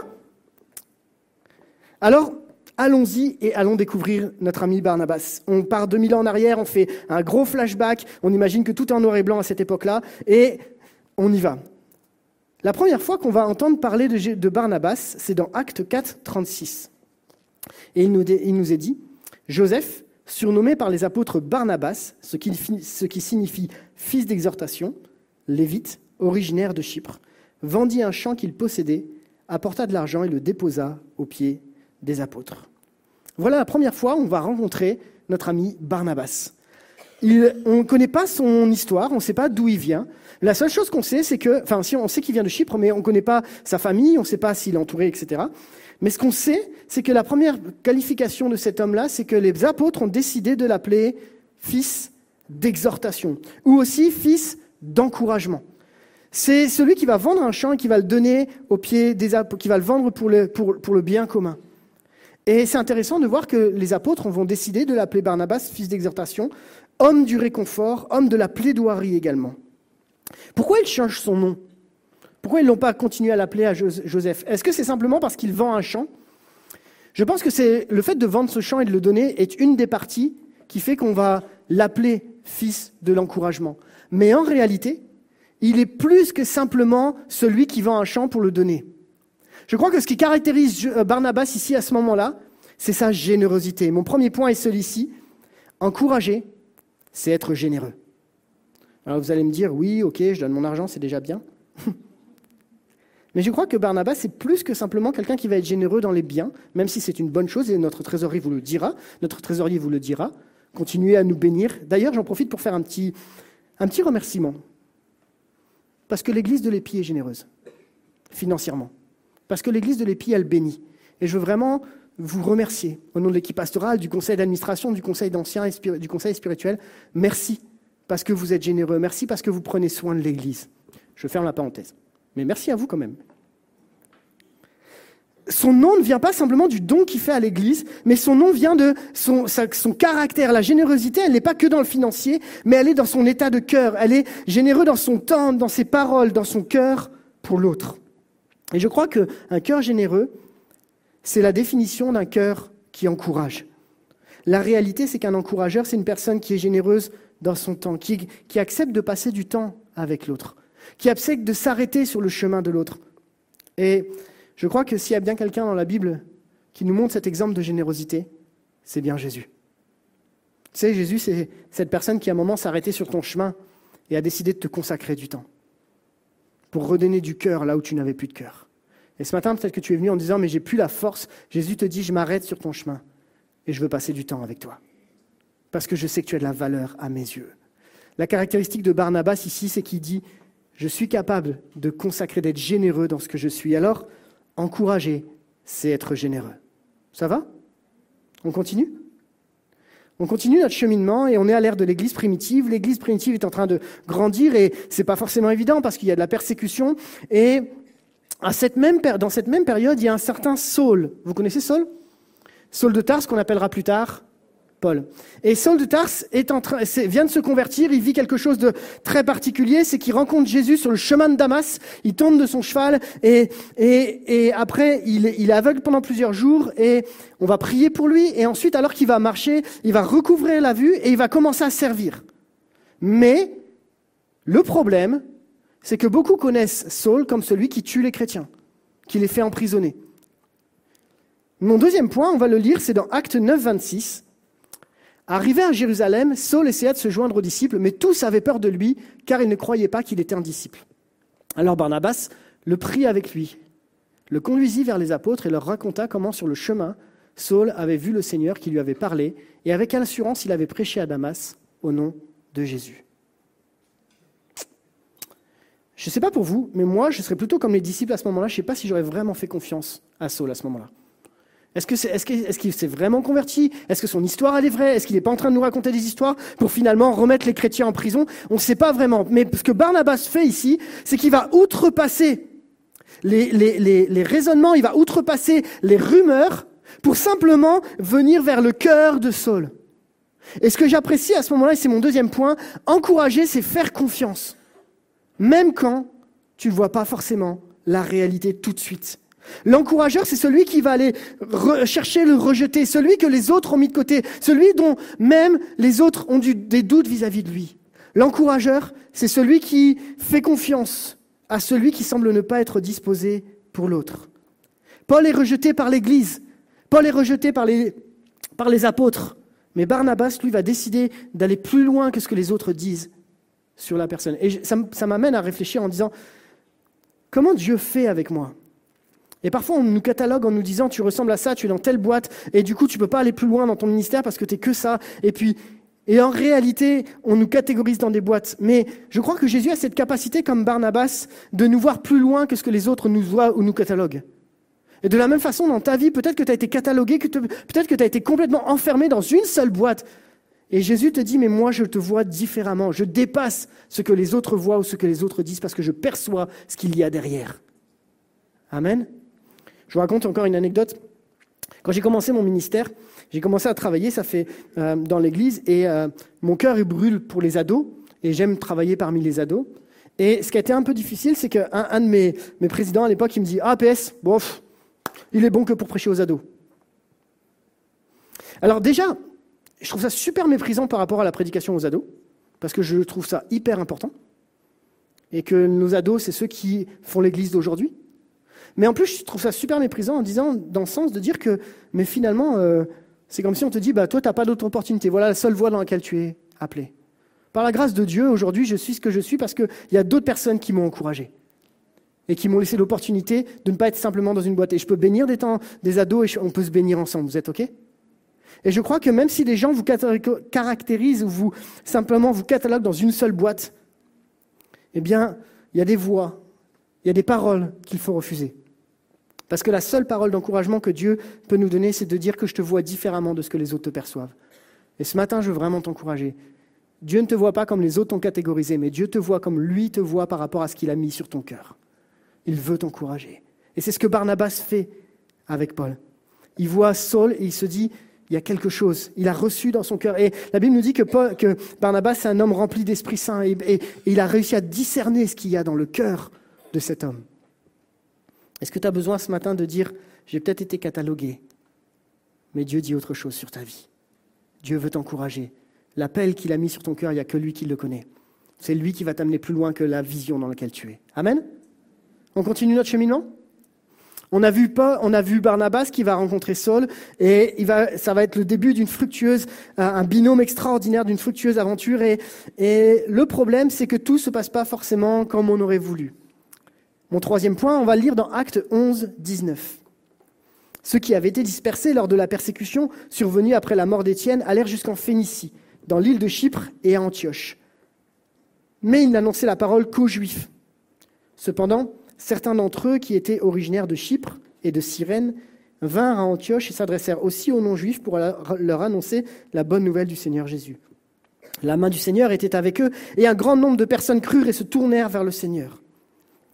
Alors, allons-y et allons découvrir notre ami Barnabas. On part 2000 ans en arrière, on fait un gros flashback, on imagine que tout est en noir et blanc à cette époque-là, et on y va. La première fois qu'on va entendre parler de, Barnabas, c'est dans Acte 4, 36. Et il nous, il nous est dit, Joseph, surnommé par les apôtres Barnabas, ce qui, signifie fils d'exhortation, lévite, originaire de Chypre, vendit un champ qu'il possédait, apporta de l'argent et le déposa aux pieds des apôtres. Voilà la première fois où on va rencontrer notre ami Barnabas. On ne connaît pas son histoire, on ne sait pas d'où il vient. La seule chose qu'on sait, c'est que, on sait qu'il vient de Chypre, mais on ne connaît pas sa famille, on ne sait pas s'il est entouré, etc. Mais ce qu'on sait, c'est que la première qualification de cet homme-là, c'est que les apôtres ont décidé de l'appeler fils d'exhortation, ou aussi fils d'encouragement. C'est celui qui va vendre un champ et qui va le donner aux pieds des apôtres, qui va le vendre pour le, pour le bien commun. Et c'est intéressant de voir que les apôtres vont décider de l'appeler Barnabas, fils d'exhortation, homme du réconfort, homme de la plaidoirie également. Pourquoi il change son nom? Pourquoi ils n'ont pas continué à l'appeler à Joseph? Est-ce que c'est simplement parce qu'il vend un champ? Je pense que le fait de vendre ce champ et de le donner est une des parties qui fait qu'on va l'appeler fils de l'encouragement. Mais en réalité, il est plus que simplement celui qui vend un champ pour le donner. Je crois que ce qui caractérise euh, Barnabas ici à ce moment-là, c'est sa générosité. Mon premier point est celui-ci. Encourager, c'est être généreux. Alors vous allez me dire, oui, ok, je donne mon argent, c'est déjà bien. Mais je crois que Barnabas, c'est plus que simplement quelqu'un qui va être généreux dans les biens, même si c'est une bonne chose, et notre trésorier vous le dira, notre trésorier vous le dira. Continuez à nous bénir. D'ailleurs, j'en profite pour faire un petit, remerciement. Parce que l'église de l'Épi est généreuse, financièrement. Parce que l'église de l'Épi, elle bénit. Et je veux vraiment vous remercier, au nom de l'équipe pastorale, du conseil d'administration, du conseil d'anciens et du conseil spirituel. Merci parce que vous êtes généreux. Merci parce que vous prenez soin de l'Église. Je ferme la parenthèse. Mais merci à vous quand même. Son nom ne vient pas simplement du don qu'il fait à l'Église, mais son nom vient de son, caractère. La générosité, elle n'est pas que dans le financier, mais elle est dans son état de cœur. Elle est généreuse dans son temps, dans ses paroles, dans son cœur pour l'autre. Et je crois qu'un cœur généreux, c'est la définition d'un cœur qui encourage. La réalité, c'est qu'un encourageur, c'est une personne qui est généreuse dans son temps, qui, accepte de passer du temps avec l'autre, qui accepte de s'arrêter sur le chemin de l'autre. Et je crois que s'il y a bien quelqu'un dans la Bible qui nous montre cet exemple de générosité, c'est bien Jésus. Tu sais, Jésus, c'est cette personne qui à un moment s'est arrêtée sur ton chemin et a décidé de te consacrer du temps pour redonner du cœur là où tu n'avais plus de cœur. Et ce matin, peut-être que tu es venu en disant, mais j'ai plus la force. Jésus te dit, je m'arrête sur ton chemin et je veux passer du temps avec toi parce que je sais que tu as de la valeur à mes yeux. La caractéristique de Barnabas ici, c'est qu'il dit, je suis capable de consacrer, d'être généreux dans ce que je suis. Alors, encourager, c'est être généreux. Ça va? On continue? On continue notre cheminement et on est à l'ère de l'Église primitive. L'Église primitive est en train de grandir et c'est pas forcément évident parce qu'il y a de la persécution. Et dans cette même période, il y a un certain Saul. Vous connaissez Saul? Saul de Tarse qu'on appellera plus tard Paul. Et Saul de Tarse est en train, vient de se convertir, il vit quelque chose de très particulier, c'est qu'il rencontre Jésus sur le chemin de Damas, il tombe de son cheval et, et, après il, est aveugle pendant plusieurs jours et on va prier pour lui et ensuite alors qu'il va marcher, il va recouvrir la vue et il va commencer à servir. Mais le problème, c'est que beaucoup connaissent Saul comme celui qui tue les chrétiens, qui les fait emprisonner. Mon deuxième point, on va le lire, c'est dans Acte 9, 26. Arrivé à Jérusalem, Saul essaya de se joindre aux disciples, mais tous avaient peur de lui, car ils ne croyaient pas qu'il était un disciple. Alors Barnabas le prit avec lui, le conduisit vers les apôtres et leur raconta comment sur le chemin, Saul avait vu le Seigneur qui lui avait parlé, et avec assurance il avait prêché à Damas au nom de Jésus. Je ne sais pas pour vous, mais moi, je serais plutôt comme les disciples à ce moment-là. Je ne sais pas si j'aurais vraiment fait confiance à Saul à ce moment-là. Est-ce qu'il s'est vraiment converti? Est-ce que son histoire elle est vraie? Est-ce qu'il n'est pas en train de nous raconter des histoires pour finalement remettre les chrétiens en prison? On ne sait pas vraiment. Mais ce que Barnabas fait ici, c'est qu'il va outrepasser les, les raisonnements, il va outrepasser les rumeurs pour simplement venir vers le cœur de Saul. Et ce que j'apprécie à ce moment-là, et c'est mon deuxième point, encourager, c'est faire confiance. Même quand tu ne vois pas forcément la réalité tout de suite. L'encourageur, c'est celui qui va aller chercher le rejeter, celui que les autres ont mis de côté, celui dont même les autres ont des doutes vis-à-vis de lui. L'encourageur, c'est celui qui fait confiance à celui qui semble ne pas être disposé pour l'autre. Paul est rejeté par l'Église, Paul est rejeté par les, par les apôtres, mais Barnabas, lui, va décider d'aller plus loin que ce que les autres disent sur la personne. Et ça m'amène à réfléchir en disant, comment Dieu fait avec moi? Et parfois, on nous catalogue en nous disant tu ressembles à ça, tu es dans telle boîte, et du coup, tu peux pas aller plus loin dans ton ministère parce que tu es que ça. Et puis, et en réalité, on nous catégorise dans des boîtes. Mais je crois que Jésus a cette capacité, comme Barnabas, de nous voir plus loin que ce que les autres nous voient ou nous cataloguent. Et de la même façon, dans ta vie, peut-être que tu as été catalogué, peut-être que tu as été complètement enfermé dans une seule boîte. Et Jésus te dit, mais moi, je te vois différemment. Je dépasse ce que les autres voient ou ce que les autres disent parce que je perçois ce qu'il y a derrière. Amen. Je vous raconte encore une anecdote. Quand j'ai commencé mon ministère, j'ai commencé à travailler, ça fait euh, dans l'église, et euh, mon cœur brûle pour les ados, et j'aime travailler parmi les ados. Et ce qui a été un peu difficile, c'est qu'un un de mes, mes, présidents à l'époque, il me dit Ah, PS, bof, il est bon que pour prêcher aux ados. Alors, déjà, je trouve ça super méprisant par rapport à la prédication aux ados, parce que je trouve ça hyper important, et que nos ados, c'est ceux qui font l'église d'aujourd'hui. Mais en plus, je trouve ça super méprisant en disant, dans le sens de dire que, mais finalement, euh, c'est comme si on te dit, bah, toi, tu n'as pas d'autre opportunité. Voilà la seule voie dans laquelle tu es appelé. Par la grâce de Dieu, aujourd'hui, je suis ce que je suis parce qu'il y a d'autres personnes qui m'ont encouragé et qui m'ont laissé l'opportunité de ne pas être simplement dans une boîte. Et je peux bénir des temps, des ados et on peut se bénir ensemble. Vous êtes OK? Et je crois que même si les gens vous caractérisent ou vous simplement vous cataloguent dans une seule boîte, eh bien, il y a des voix, il y a des paroles qu'il faut refuser. Parce que la seule parole d'encouragement que Dieu peut nous donner, c'est de dire que je te vois différemment de ce que les autres te perçoivent. Et ce matin, je veux vraiment t'encourager. Dieu ne te voit pas comme les autres t'ont catégorisé, mais Dieu te voit comme lui te voit par rapport à ce qu'il a mis sur ton cœur. Il veut t'encourager. Et c'est ce que Barnabas fait avec Paul. Il voit Saul et il se dit, il y a quelque chose. Il a reçu dans son cœur. Et la Bible nous dit que, Barnabas est un homme rempli d'Esprit Saint et il a réussi à discerner ce qu'il y a dans le cœur de cet homme. Est-ce que tu as besoin ce matin de dire, j'ai peut-être été catalogué, mais Dieu dit autre chose sur ta vie. Dieu veut t'encourager. L'appel qu'il a mis sur ton cœur, il n'y a que lui qui le connaît. C'est lui qui va t'amener plus loin que la vision dans laquelle tu es. Amen On continue notre cheminement on a, vu on a vu Barnabas qui va rencontrer Saul et il va, ça va être le début d'une fructueuse, un binôme extraordinaire d'une fructueuse aventure. Et le problème, c'est que tout ne se passe pas forcément comme on aurait voulu. Mon troisième point, on va le lire dans Acte 11, 19. Ceux qui avaient été dispersés lors de la persécution survenue après la mort d'Étienne allèrent jusqu'en Phénicie, dans l'île de Chypre et à Antioche. Mais ils n'annonçaient la parole qu'aux Juifs. Cependant, certains d'entre eux qui étaient originaires de Chypre et de Cyrène vinrent à Antioche et s'adressèrent aussi aux non-juifs pour leur annoncer la bonne nouvelle du Seigneur Jésus. La main du Seigneur était avec eux et un grand nombre de personnes crurent et se tournèrent vers le Seigneur.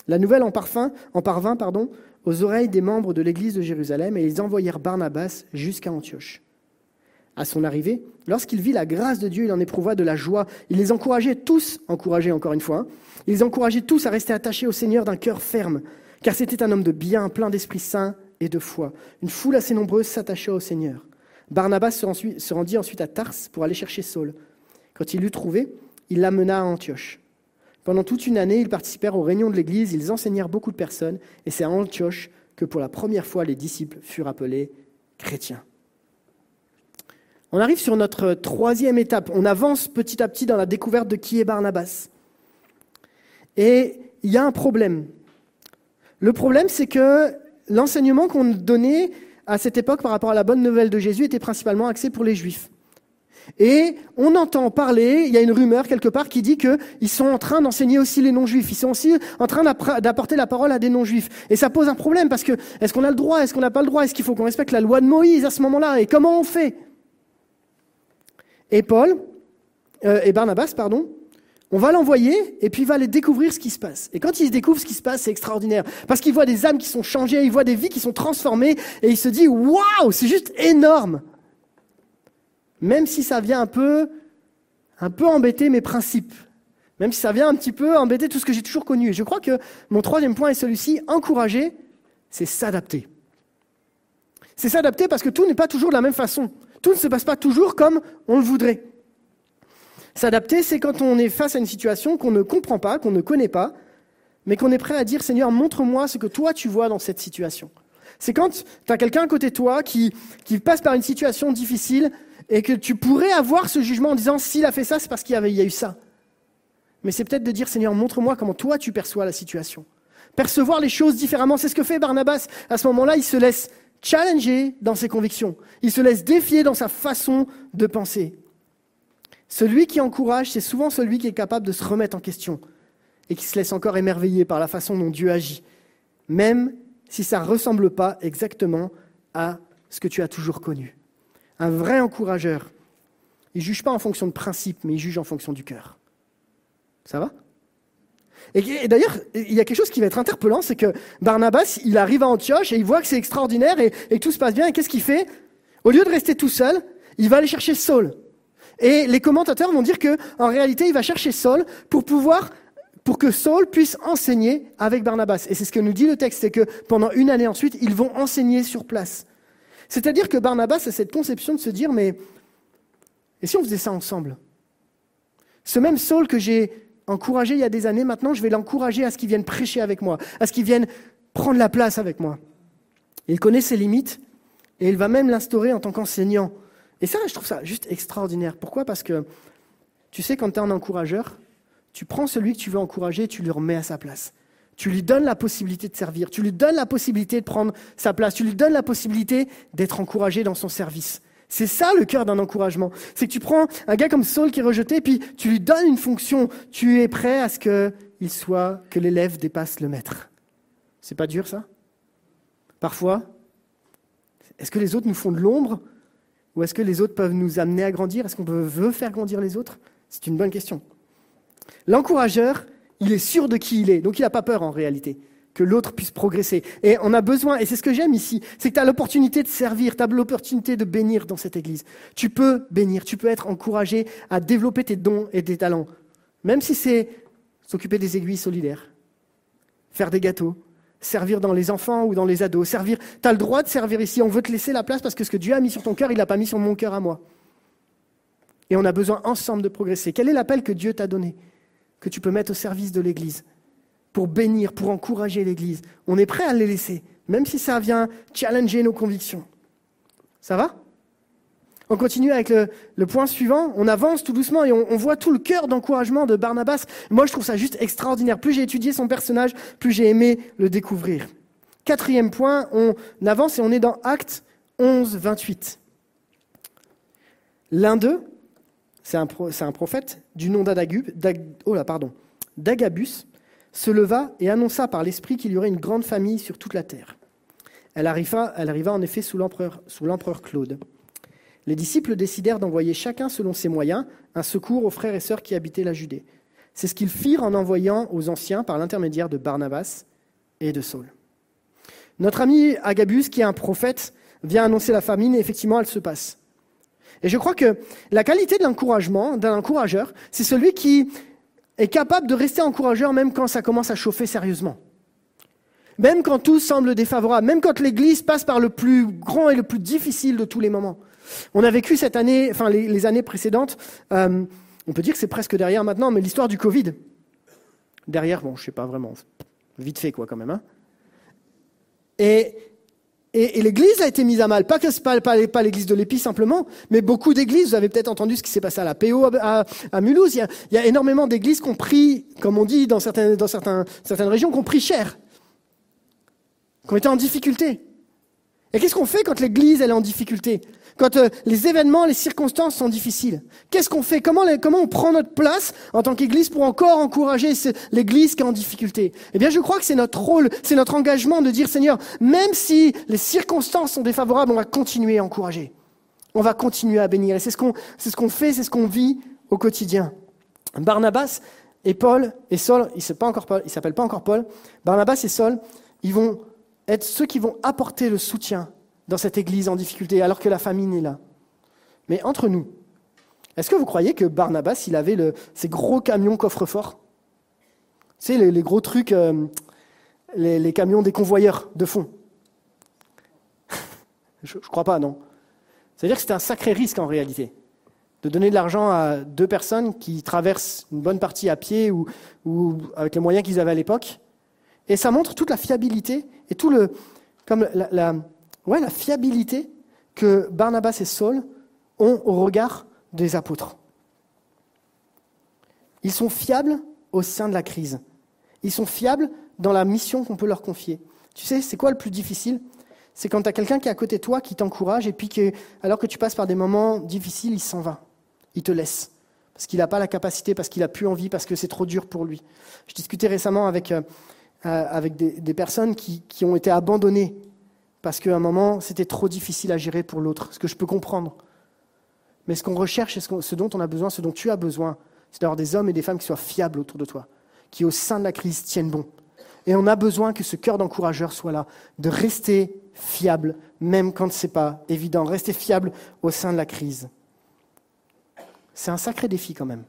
La nouvelle en, parfum, en parvint pardon, aux oreilles des membres de l'église de Jérusalem et ils envoyèrent Barnabas jusqu'à Antioche. À son arrivée, lorsqu'il vit la grâce de Dieu, il en éprouva de la joie. Il les encourageait tous, encourageait encore une fois, hein, il les encourageait tous à rester attachés au Seigneur d'un cœur ferme, car c'était un homme de bien, plein d'esprit saint et de foi. Une foule assez nombreuse s'attacha au Seigneur. Barnabas se rendit ensuite à Tars pour aller chercher Saul. Quand il l'eut trouvé, il l'amena à Antioche. Pendant toute une année, ils participèrent aux réunions de l'Église, ils enseignèrent beaucoup de personnes, et c'est à Antioche que pour la première fois les disciples furent appelés chrétiens. On arrive sur notre troisième étape. On avance petit à petit dans la découverte de qui est Barnabas. Et il y a un problème. Le problème, c'est que l'enseignement qu'on donnait à cette époque par rapport à la bonne nouvelle de Jésus était principalement axé pour les Juifs. Et on entend parler, il y a une rumeur quelque part qui dit qu'ils sont en train d'enseigner aussi les non-juifs. Ils sont aussi en train d'apporter la parole à des non-juifs. Et ça pose un problème parce que est-ce qu'on a le droit, est-ce qu'on n'a pas le droit, est-ce qu'il faut qu'on respecte la loi de Moïse à ce moment-là? Et comment on fait? Et Paul, euh, et Barnabas, pardon, on va l'envoyer et puis il va aller découvrir ce qui se passe. Et quand il découvre ce qui se passe, c'est extraordinaire. Parce qu'il voit des âmes qui sont changées, il voit des vies qui sont transformées et il se dit Waouh, c'est juste énorme Même si ça vient un peu, un peu embêter mes principes. Même si ça vient un petit peu embêter tout ce que j'ai toujours connu. Et je crois que mon troisième point est celui-ci encourager, c'est s'adapter. C'est s'adapter parce que tout n'est pas toujours de la même façon. Tout ne se passe pas toujours comme on le voudrait. S'adapter, c'est quand on est face à une situation qu'on ne comprend pas, qu'on ne connaît pas, mais qu'on est prêt à dire Seigneur, montre-moi ce que toi tu vois dans cette situation. C'est quand tu as quelqu'un à côté de toi qui, qui passe par une situation difficile et que tu pourrais avoir ce jugement en disant s'il a fait ça, c'est parce qu'il y, a eu ça. Mais c'est peut-être de dire Seigneur, montre-moi comment toi tu perçois la situation. Percevoir les choses différemment, c'est ce que fait Barnabas. À ce moment-là, il se laisse challenger dans ses convictions. Il se laisse défier dans sa façon de penser. Celui qui encourage, c'est souvent celui qui est capable de se remettre en question et qui se laisse encore émerveiller par la façon dont Dieu agit, même si ça ne ressemble pas exactement à ce que tu as toujours connu. Un vrai encourageur, il ne juge pas en fonction de principe, mais il juge en fonction du cœur. Ça va? Et, d'ailleurs, il y a quelque chose qui va être interpellant, c'est que Barnabas, il arrive à Antioche et il voit que c'est extraordinaire et, que tout se passe bien. Et qu'est-ce qu'il fait? Au lieu de rester tout seul, il va aller chercher Saul. Et les commentateurs vont dire que, en réalité, il va chercher Saul pour pouvoir, pour que Saul puisse enseigner avec Barnabas. Et c'est ce que nous dit le texte, c'est que pendant une année ensuite, ils vont enseigner sur place. C'est-à-dire que Barnabas a cette conception de se dire, mais, et si on faisait ça ensemble? Ce même Saul que j'ai encouragé il y a des années, maintenant, je vais l'encourager à ce qu'il vienne prêcher avec moi, à ce qu'il vienne prendre la place avec moi. Il connaît ses limites et il va même l'instaurer en tant qu'enseignant. Et ça, je trouve ça juste extraordinaire. Pourquoi? Parce que, tu sais, quand tu es un encourageur, tu prends celui que tu veux encourager et tu le remets à sa place. Tu lui donnes la possibilité de servir, tu lui donnes la possibilité de prendre sa place, tu lui donnes la possibilité d'être encouragé dans son service. C'est ça le cœur d'un encouragement. C'est que tu prends un gars comme Saul qui est rejeté, puis tu lui donnes une fonction. Tu es prêt à ce qu'il soit, que l'élève dépasse le maître. C'est pas dur ça? Parfois, est-ce que les autres nous font de l'ombre? Ou est-ce que les autres peuvent nous amener à grandir? Est-ce qu'on veut faire grandir les autres? C'est une bonne question. L'encourageur, il est sûr de qui il est, donc il n'a pas peur en réalité que l'autre puisse progresser. Et on a besoin, et c'est ce que j'aime ici, c'est que tu as l'opportunité de servir, tu as l'opportunité de bénir dans cette église. Tu peux bénir, tu peux être encouragé à développer tes dons et tes talents, même si c'est s'occuper des aiguilles solidaires, faire des gâteaux, servir dans les enfants ou dans les ados, servir. Tu as le droit de servir ici. On veut te laisser la place parce que ce que Dieu a mis sur ton cœur, il n'a pas mis sur mon cœur à moi. Et on a besoin ensemble de progresser. Quel est l'appel que Dieu t'a donné, que tu peux mettre au service de l'Église, pour bénir, pour encourager l'Église On est prêt à les laisser, même si ça vient challenger nos convictions. Ça va? On continue avec le, point suivant. On avance tout doucement et on, voit tout le cœur d'encouragement de Barnabas. Moi, je trouve ça juste extraordinaire. Plus j'ai étudié son personnage, plus j'ai aimé le découvrir. Quatrième point, on avance et on est dans Acte 11, 28. L'un d'eux, c'est un, prophète du nom oh d'Agabus, se leva et annonça par l'Esprit qu'il y aurait une grande famille sur toute la terre. Elle arriva, elle arriva en effet sous l'empereur Claude. Les disciples décidèrent d'envoyer chacun selon ses moyens un secours aux frères et sœurs qui habitaient la Judée. C'est ce qu'ils firent en envoyant aux anciens par l'intermédiaire de Barnabas et de Saul. Notre ami Agabus, qui est un prophète, vient annoncer la famine et effectivement elle se passe. Et je crois que la qualité de l'encouragement, d'un encourageur, c'est celui qui est capable de rester encourageur même quand ça commence à chauffer sérieusement. Même quand tout semble défavorable, même quand l'Église passe par le plus grand et le plus difficile de tous les moments. On a vécu cette année, enfin les, années précédentes, euh, on peut dire que c'est presque derrière maintenant, mais l'histoire du Covid. Derrière, bon, je sais pas vraiment, vite fait quoi quand même. Hein. Et, l'Église a été mise à mal, pas, que, pas, pas, pas l'église de l'Épi simplement, mais beaucoup d'églises, vous avez peut-être entendu ce qui s'est passé à la PO à, Mulhouse, il y, a, énormément d'églises qui ont pris, comme on dit dans, certaines, dans certaines régions, qui ont pris cher. Qui ont été en difficulté. Et qu'est-ce qu'on fait quand l'Église elle est en difficulté? Quand euh, les événements, les circonstances sont difficiles Qu'est-ce qu'on fait? Comment, on prend notre place en tant qu'Église pour encore encourager l'Église qui est en difficulté? Eh bien, je crois que c'est notre rôle, c'est notre engagement de dire, Seigneur, même si les circonstances sont défavorables, on va continuer à encourager. On va continuer à bénir. Et c'est ce qu'on fait, c'est ce qu'on vit au quotidien. Barnabas et Paul et Saul, il ne encore Paul, il s'appelle pas encore Paul. Barnabas et Saul, ils vont être ceux qui vont apporter le soutien dans cette église en difficulté alors que la famine est là. Mais entre nous, est-ce que vous croyez que Barnabas, il avait ces gros camions coffre-fort Tu sais, les, gros trucs, euh, les, camions des convoyeurs de fond Je ne crois pas, non. C'est-à-dire que c'était un sacré risque en réalité de donner de l'argent à deux personnes qui traversent une bonne partie à pied ou, avec les moyens qu'ils avaient à l'époque. Et ça montre toute la fiabilité et tout le, comme la- ouais, la fiabilité que Barnabas et Saul ont au regard des apôtres. Ils sont fiables au sein de la crise. Ils sont fiables dans la mission qu'on peut leur confier. Tu sais, c'est quoi le plus difficile? C'est quand tu as quelqu'un qui est à côté de toi, qui t'encourage, et puis que, alors que tu passes par des moments difficiles, il s'en va. Il te laisse. Parce qu'il n'a pas la capacité, parce qu'il n'a plus envie, parce que c'est trop dur pour lui. Je discutais récemment avec, euh, euh, avec des, des personnes qui, qui ont été abandonnées parce qu'à un moment, c'était trop difficile à gérer pour l'autre, ce que je peux comprendre. Mais ce qu'on recherche ce, dont on a besoin, ce dont tu as besoin, c'est d'avoir des hommes et des femmes qui soient fiables autour de toi, qui au sein de la crise tiennent bon. Et on a besoin que ce cœur d'encourageur soit là, de rester fiable, même quand ce n'est pas évident, rester fiable au sein de la crise. C'est un sacré défi quand même.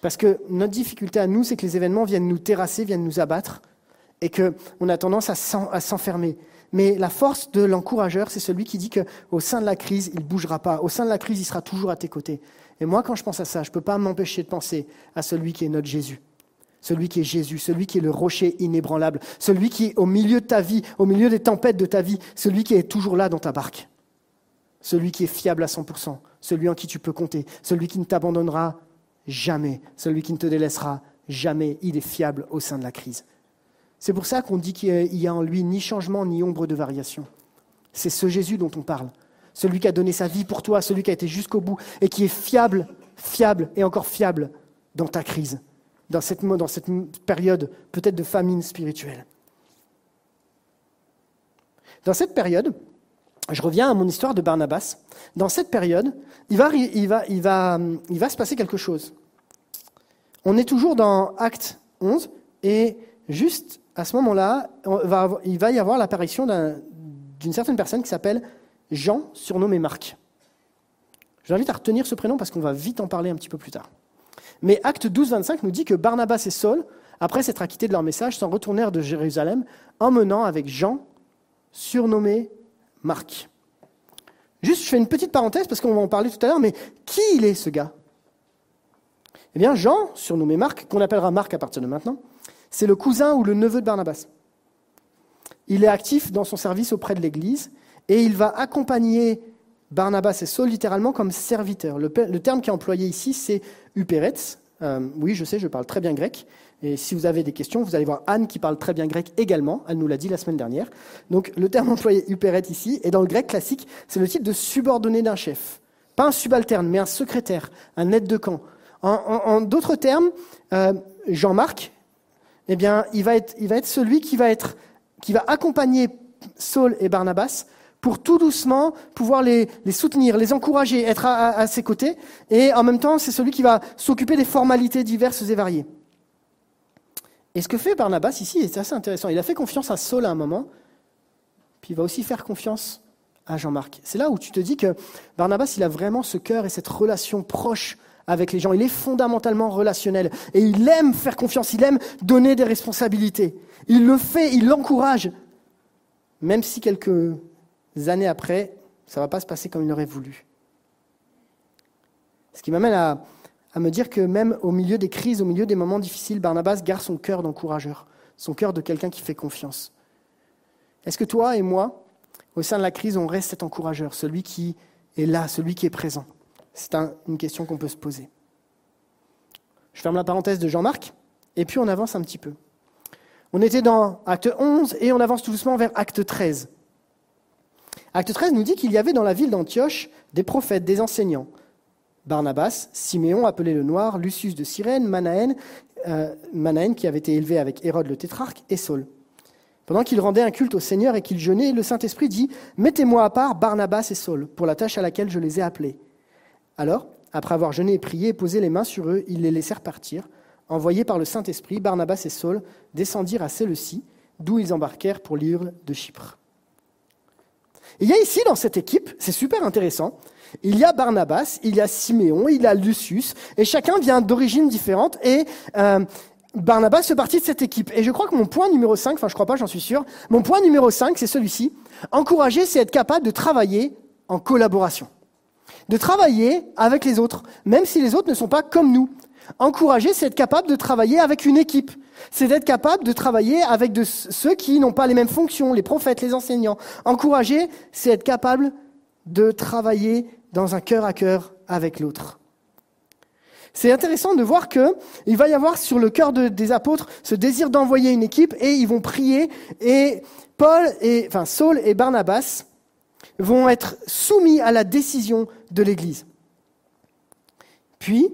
Parce que notre difficulté à nous, c'est que les événements viennent nous terrasser, viennent nous abattre, et qu'on a tendance à s'enfermer. Mais la force de l'encourageur, c'est celui qui dit qu'au sein de la crise, il ne bougera pas. Au sein de la crise, il sera toujours à tes côtés. Et moi, quand je pense à ça, je ne peux pas m'empêcher de penser à celui qui est notre Jésus. Celui qui est Jésus, celui qui est le rocher inébranlable, celui qui est au milieu de ta vie, au milieu des tempêtes de ta vie, celui qui est toujours là dans ta barque. Celui qui est fiable à 100%, celui en qui tu peux compter, celui qui ne t'abandonnera jamais, celui qui ne te délaissera jamais. Il est fiable au sein de la crise. C'est pour ça qu'on dit qu'il y a en lui ni changement ni ombre de variation. C'est ce Jésus dont on parle. Celui qui a donné sa vie pour toi, celui qui a été jusqu'au bout et qui est fiable, fiable et encore fiable dans ta crise, dans cette, période peut-être de famine spirituelle. Dans cette période, je reviens à mon histoire de Barnabas. Dans cette période, il va, il va se passer quelque chose. On est toujours dans Acte 11 et juste à ce moment-là, il va y avoir l'apparition d'un- d'une certaine personne qui s'appelle Jean, surnommé Marc. Je vous invite à retenir ce prénom parce qu'on va vite en parler un petit peu plus tard. Mais Acte 12, 25 nous dit que Barnabas et Saul, après s'être acquittés de leur message, s'en retournèrent de Jérusalem, emmenant avec Jean, surnommé Marc. Juste, je fais une petite parenthèse parce qu'on va en parler tout à l'heure, mais qui il est ce gars? Eh bien, Jean, surnommé Marc, qu'on appellera Marc à partir de maintenant, c'est le cousin ou le neveu de Barnabas. Il est actif dans son service auprès de l'Église et il va accompagner Barnabas et Saul littéralement comme serviteur. Le, terme qui est employé ici, c'est uperetz. Euh, oui, je sais, je parle très bien grec. Et si vous avez des questions, vous allez voir Anne qui parle très bien grec également. Elle nous l'a dit la semaine dernière. Donc le terme employé uperet ici, et dans le grec classique, c'est le titre de subordonné d'un chef. Pas un subalterne, mais un secrétaire, un aide de camp. En d'autres termes, euh, Jean-Marc, eh bien, il va, être, celui qui va, accompagner Saul et Barnabas pour tout doucement pouvoir les, soutenir, les encourager, être à, ses côtés. Et en même temps, c'est celui qui va s'occuper des formalités diverses et variées. Et ce que fait Barnabas ici est assez intéressant. Il a fait confiance à Saul à un moment, puis il va aussi faire confiance à Jean-Marc. C'est là où tu te dis que Barnabas, il a vraiment ce cœur et cette relation proche avec les gens. Il est fondamentalement relationnel. Et il aime faire confiance, il aime donner des responsabilités. Il le fait, il l'encourage. Même si quelques années après, ça ne va pas se passer comme il aurait voulu. Ce qui m'amène à, à me dire que même au milieu des crises, au milieu des moments difficiles, Barnabas garde son cœur d'encourageur, son cœur de quelqu'un qui fait confiance. Est-ce que toi et moi, au sein de la crise, on reste cet encourageur, celui qui est là, celui qui est présent? C'est un- une question qu'on peut se poser. Je ferme la parenthèse de Jean-Marc, et puis on avance un petit peu. On était dans acte 11 et on avance tout doucement vers acte 13. Acte 13 nous dit qu'il y avait dans la ville d'Antioche des prophètes, des enseignants. Barnabas, Siméon appelé le Noir, Lucius de Cyrène, euh, Manaën qui avait été élevé avec Hérode le tétrarque, et Saul. Pendant qu'il rendait un culte au Seigneur et qu'il jeûnait, le Saint-Esprit dit Mettez-moi à part Barnabas et Saul pour la tâche à laquelle je les ai appelés. Alors, après avoir jeûné et prié et posé les mains sur eux, ils les laissèrent partir. Envoyés par le Saint-Esprit, Barnabas et Saul descendirent à Séleucie, d'où ils embarquèrent pour l'île de Chypre. Il y a ici dans cette équipe, c'est super intéressant, il y a Barnabas, il y a Siméon, il y a Lucius, et chacun vient d'origines différentes, et euh, Barnabas fait partie de cette équipe. Et je crois que mon point numéro 5, enfin je crois pas, j'en suis sûr, mon point numéro 5, c'est celui-ci. Encourager, c'est être capable de travailler en collaboration. De travailler avec les autres, même si les autres ne sont pas comme nous. Encourager, c'est être capable de travailler avec une équipe. C'est d'être capable de travailler avec ceux qui n'ont pas les mêmes fonctions, les prophètes, les enseignants. Encourager, c'est être capable de travailler dans un cœur à cœur avec l'autre. C'est intéressant de voir que il va y avoir sur le cœur des apôtres ce désir d'envoyer une équipe et ils vont prier et Paul et enfin Saul et Barnabas vont être soumis à la décision de l'Église. Puis,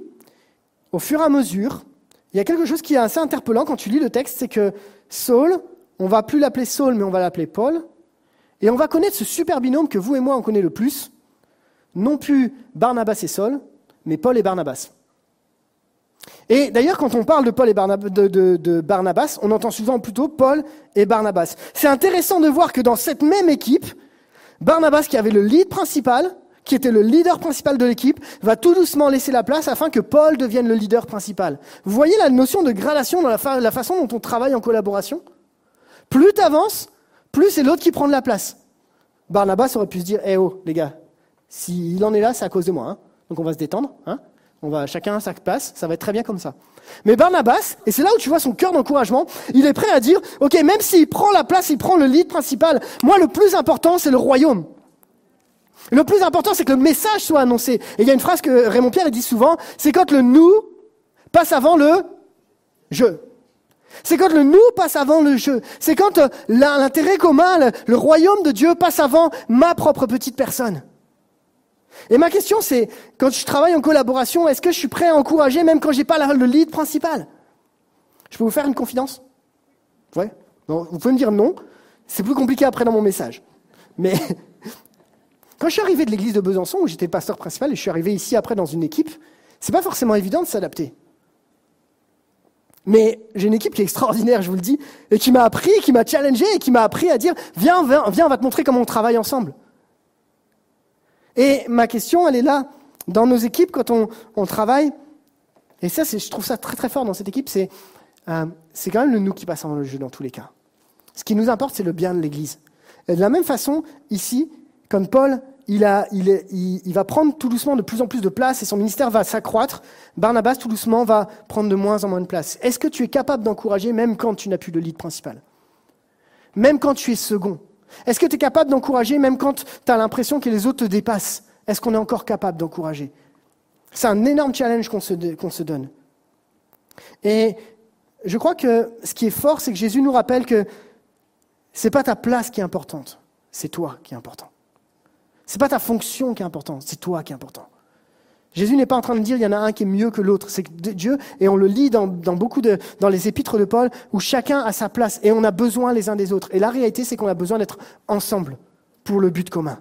au fur et à mesure, il y a quelque chose qui est assez interpellant quand tu lis le texte, c'est que Saul, on va plus l'appeler Saul, mais on va l'appeler Paul, et on va connaître ce super binôme que vous et moi on connaît le plus, non plus Barnabas et Saul, mais Paul et Barnabas. Et d'ailleurs, quand on parle de Paul et Barnabas, de, Barnabas, on entend souvent plutôt Paul et Barnabas. C'est intéressant de voir que dans cette même équipe, Barnabas, qui avait le lead principal, qui était le leader principal de l'équipe, va tout doucement laisser la place afin que Paul devienne le leader principal. Vous voyez la notion de gradation dans la, façon dont on travaille en collaboration? Plus tu avances, plus c'est l'autre qui prend de la place. Barnabas aurait pu se dire, eh oh, les gars, s'il en est là, c'est à cause de moi. Hein. Donc on va se détendre. Hein. on va chacun à sa place. Ça va être très bien comme ça. Mais Barnabas, et c'est là où tu vois son cœur d'encouragement, il est prêt à dire, ok, même s'il prend la place, il prend le lead principal, moi le plus important, c'est le royaume. Le plus important, c'est que le message soit annoncé. Et il y a une phrase que Raymond Pierre dit souvent, c'est quand le nous passe avant le je. C'est quand le nous passe avant le je. C'est quand euh, l'intérêt commun, le, royaume de Dieu passe avant ma propre petite personne. Et ma question, c'est, quand je travaille en collaboration, est-ce que je suis prêt à encourager même quand j'ai pas le lead principal? Je peux vous faire une confidence? Ouais Vous pouvez me dire non. C'est plus compliqué après dans mon message. Mais quand je suis arrivé de l'église de Besançon, où j'étais pasteur principal, et je suis arrivé ici après dans une équipe, c'est pas forcément évident de s'adapter. Mais j'ai une équipe qui est extraordinaire, je vous le dis, et qui m'a appris, qui m'a challengé, et qui m'a appris à dire, viens, viens, viens, on va te montrer comment on travaille ensemble. Et ma question, elle est là. Dans nos équipes, quand on, on travaille, et ça, je trouve ça très très fort dans cette équipe, c'est euh, quand même le nous qui passe le jeu dans tous les cas. Ce qui nous importe, c'est le bien de l'Église. Et de la même façon, ici, comme Paul, il, a, il, est, il, va prendre tout doucement de plus en plus de place et son ministère va s'accroître, Barnabas tout doucement va prendre de moins en moins de place. Est-ce que tu es capable d'encourager même quand tu n'as plus de lead principal? Même quand tu es second? Est-ce que tu es capable d'encourager même quand tu as l'impression que les autres te dépassent? Est-ce qu'on est encore capable d'encourager? C'est un énorme challenge qu'on se, qu'on se donne. Et je crois que ce qui est fort, c'est que Jésus nous rappelle que ce n'est pas ta place qui est importante, c'est toi qui est important. C'est pas ta fonction qui est importante, c'est toi qui est important. Jésus n'est pas en train de dire il y en a un qui est mieux que l'autre. C'est Dieu, et on le lit dans, beaucoup de, dans les épîtres de Paul, où chacun a sa place et on a besoin les uns des autres. Et la réalité, c'est qu'on a besoin d'être ensemble pour le but commun.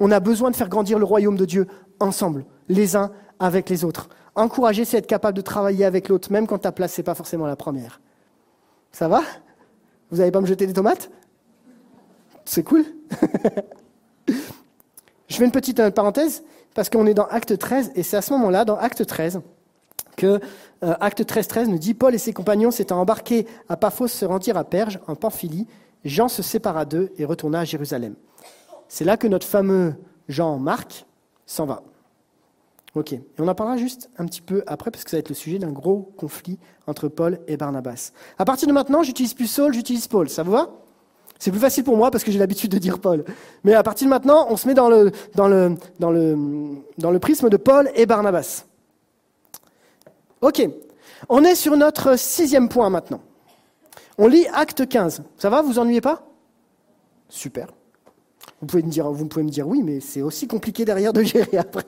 On a besoin de faire grandir le royaume de Dieu ensemble, les uns avec les autres. Encourager, c'est être capable de travailler avec l'autre, même quand ta place, n'est pas forcément la première. Ça va? Vous n'allez pas me jeter des tomates? C'est cool? Je fais une petite euh, parenthèse parce qu'on est dans Acte 13 et c'est à ce moment-là, dans Acte 13, que euh, Acte 13, 13 nous dit Paul et ses compagnons s'étant embarqués à Paphos se rendirent à Perge, en Pamphylie. Jean se sépara d'eux et retourna à Jérusalem. C'est là que notre fameux Jean Marc s'en va. Ok, et on en parlera juste un petit peu après parce que ça va être le sujet d'un gros conflit entre Paul et Barnabas. À partir de maintenant, j'utilise plus Saul, j'utilise Paul. Ça vous va? C'est plus facile pour moi parce que j'ai l'habitude de dire Paul. Mais à partir de maintenant, on se met dans le, prisme de Paul et Barnabas. Ok. On est sur notre sixième point maintenant. On lit Acte 15. Ça va, vous ennuyez pas? Super. Vous pouvez, me dire, vous pouvez me dire oui, mais c'est aussi compliqué derrière de gérer après.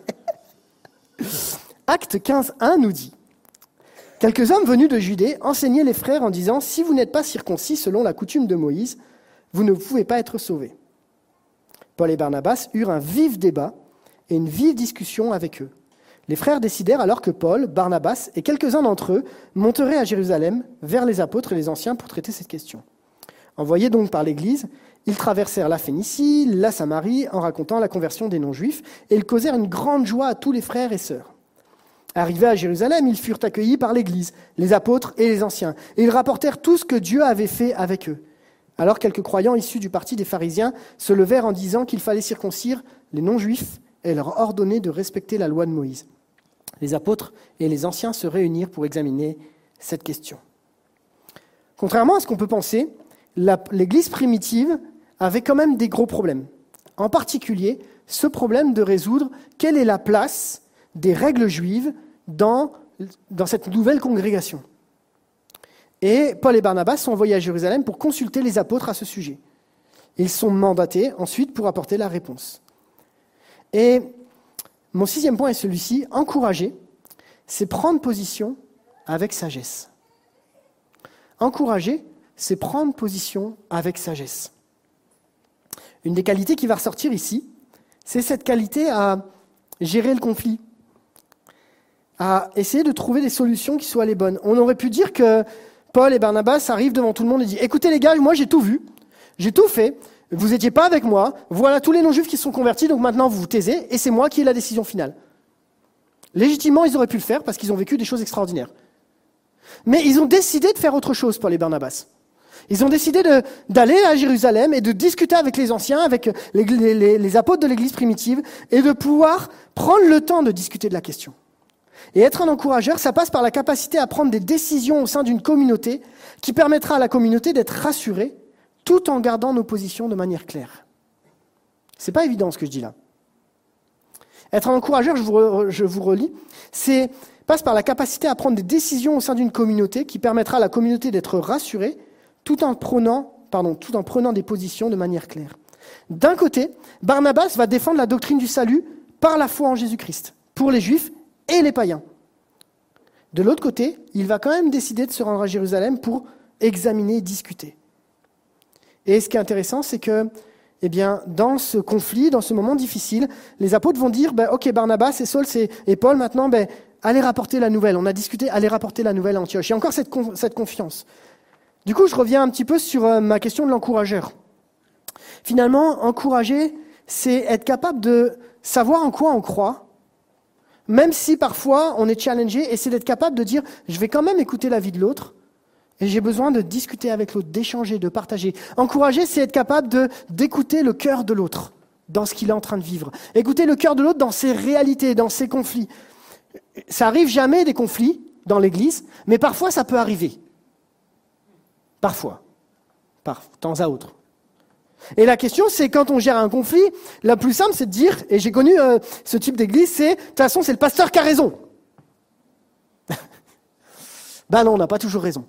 Acte 15, 1 nous dit Quelques hommes venus de Judée enseignaient les frères en disant Si vous n'êtes pas circoncis selon la coutume de Moïse, vous ne pouvez pas être sauvés. Paul et Barnabas eurent un vif débat et une vive discussion avec eux. Les frères décidèrent alors que Paul, Barnabas et quelques-uns d'entre eux monteraient à Jérusalem vers les apôtres et les anciens pour traiter cette question. Envoyés donc par l'Église, ils traversèrent la Phénicie, la Samarie, en racontant la conversion des non-juifs, et ils causèrent une grande joie à tous les frères et sœurs. Arrivés à Jérusalem, ils furent accueillis par l'Église, les apôtres et les anciens, et ils rapportèrent tout ce que Dieu avait fait avec eux. Alors quelques croyants issus du parti des pharisiens se levèrent en disant qu'il fallait circoncire les non-juifs et leur ordonner de respecter la loi de Moïse. Les apôtres et les anciens se réunirent pour examiner cette question. Contrairement à ce qu'on peut penser, l'Église primitive avait quand même des gros problèmes. En particulier, ce problème de résoudre quelle est la place des règles juives dans, dans cette nouvelle congrégation. Et Paul et Barnabas sont envoyés à Jérusalem pour consulter les apôtres à ce sujet. Ils sont mandatés ensuite pour apporter la réponse. Et mon sixième point est celui-ci, encourager, c'est prendre position avec sagesse. Encourager, c'est prendre position avec sagesse. Une des qualités qui va ressortir ici, c'est cette qualité à gérer le conflit, à essayer de trouver des solutions qui soient les bonnes. On aurait pu dire que Paul et Barnabas arrivent devant tout le monde et disent Écoutez les gars, moi j'ai tout vu, j'ai tout fait, vous n'étiez pas avec moi, voilà tous les non-juifs qui sont convertis, donc maintenant vous vous taisez et c'est moi qui ai la décision finale. Légitimement, ils auraient pu le faire parce qu'ils ont vécu des choses extraordinaires. Mais ils ont décidé de faire autre chose, Paul et Barnabas. Ils ont décidé d'aller à Jérusalem et de discuter avec les anciens, avec les, les apôtres de l'Église primitive, et de pouvoir prendre le temps de discuter de la question. Et être un encourageur, ça passe par la capacité à prendre des décisions au sein d'une communauté qui permettra à la communauté d'être rassurée tout en gardant nos positions de manière claire. C'est pas évident ce que je dis là. Être un encourageur, je vous, je relis, c'est passe par la capacité à prendre des décisions au sein d'une communauté qui permettra à la communauté d'être rassurée tout en prenant, pardon, tout en prenant des positions de manière claire. D'un côté, Barnabas va défendre la doctrine du salut par la foi en Jésus-Christ, pour les juifs et les païens. De l'autre côté, il va quand même décider de se rendre à Jérusalem pour examiner et discuter. Et ce qui est intéressant, c'est que, eh bien, dans ce conflit, dans ce moment difficile, les apôtres vont dire, ben, ok, Barnabas et Saul et Paul, maintenant, ben, allez rapporter la nouvelle. On a discuté, allez rapporter la nouvelle à Antioche. Il y a encore cette, confiance. Du coup, je reviens un petit peu sur euh, ma question de l'encourageur. Finalement, encourager, c'est être capable de savoir en quoi on croit, même si parfois on est challengé, et c'est d'être capable de dire, je vais quand même écouter la vie de l'autre, et j'ai besoin de discuter avec l'autre, d'échanger, de partager. Encourager, c'est être capable d'écouter le cœur de l'autre dans ce qu'il est en train de vivre. Écouter le cœur de l'autre dans ses réalités, dans ses conflits. Ça arrive jamais des conflits dans l'Église, mais parfois ça peut arriver. Parfois. Par temps à autre. Et la question, c'est quand on gère un conflit, la plus simple, c'est de dire, et j'ai connu euh, ce type d'église, c'est, de toute façon, c'est le pasteur qui a raison. ben non, on n'a pas toujours raison.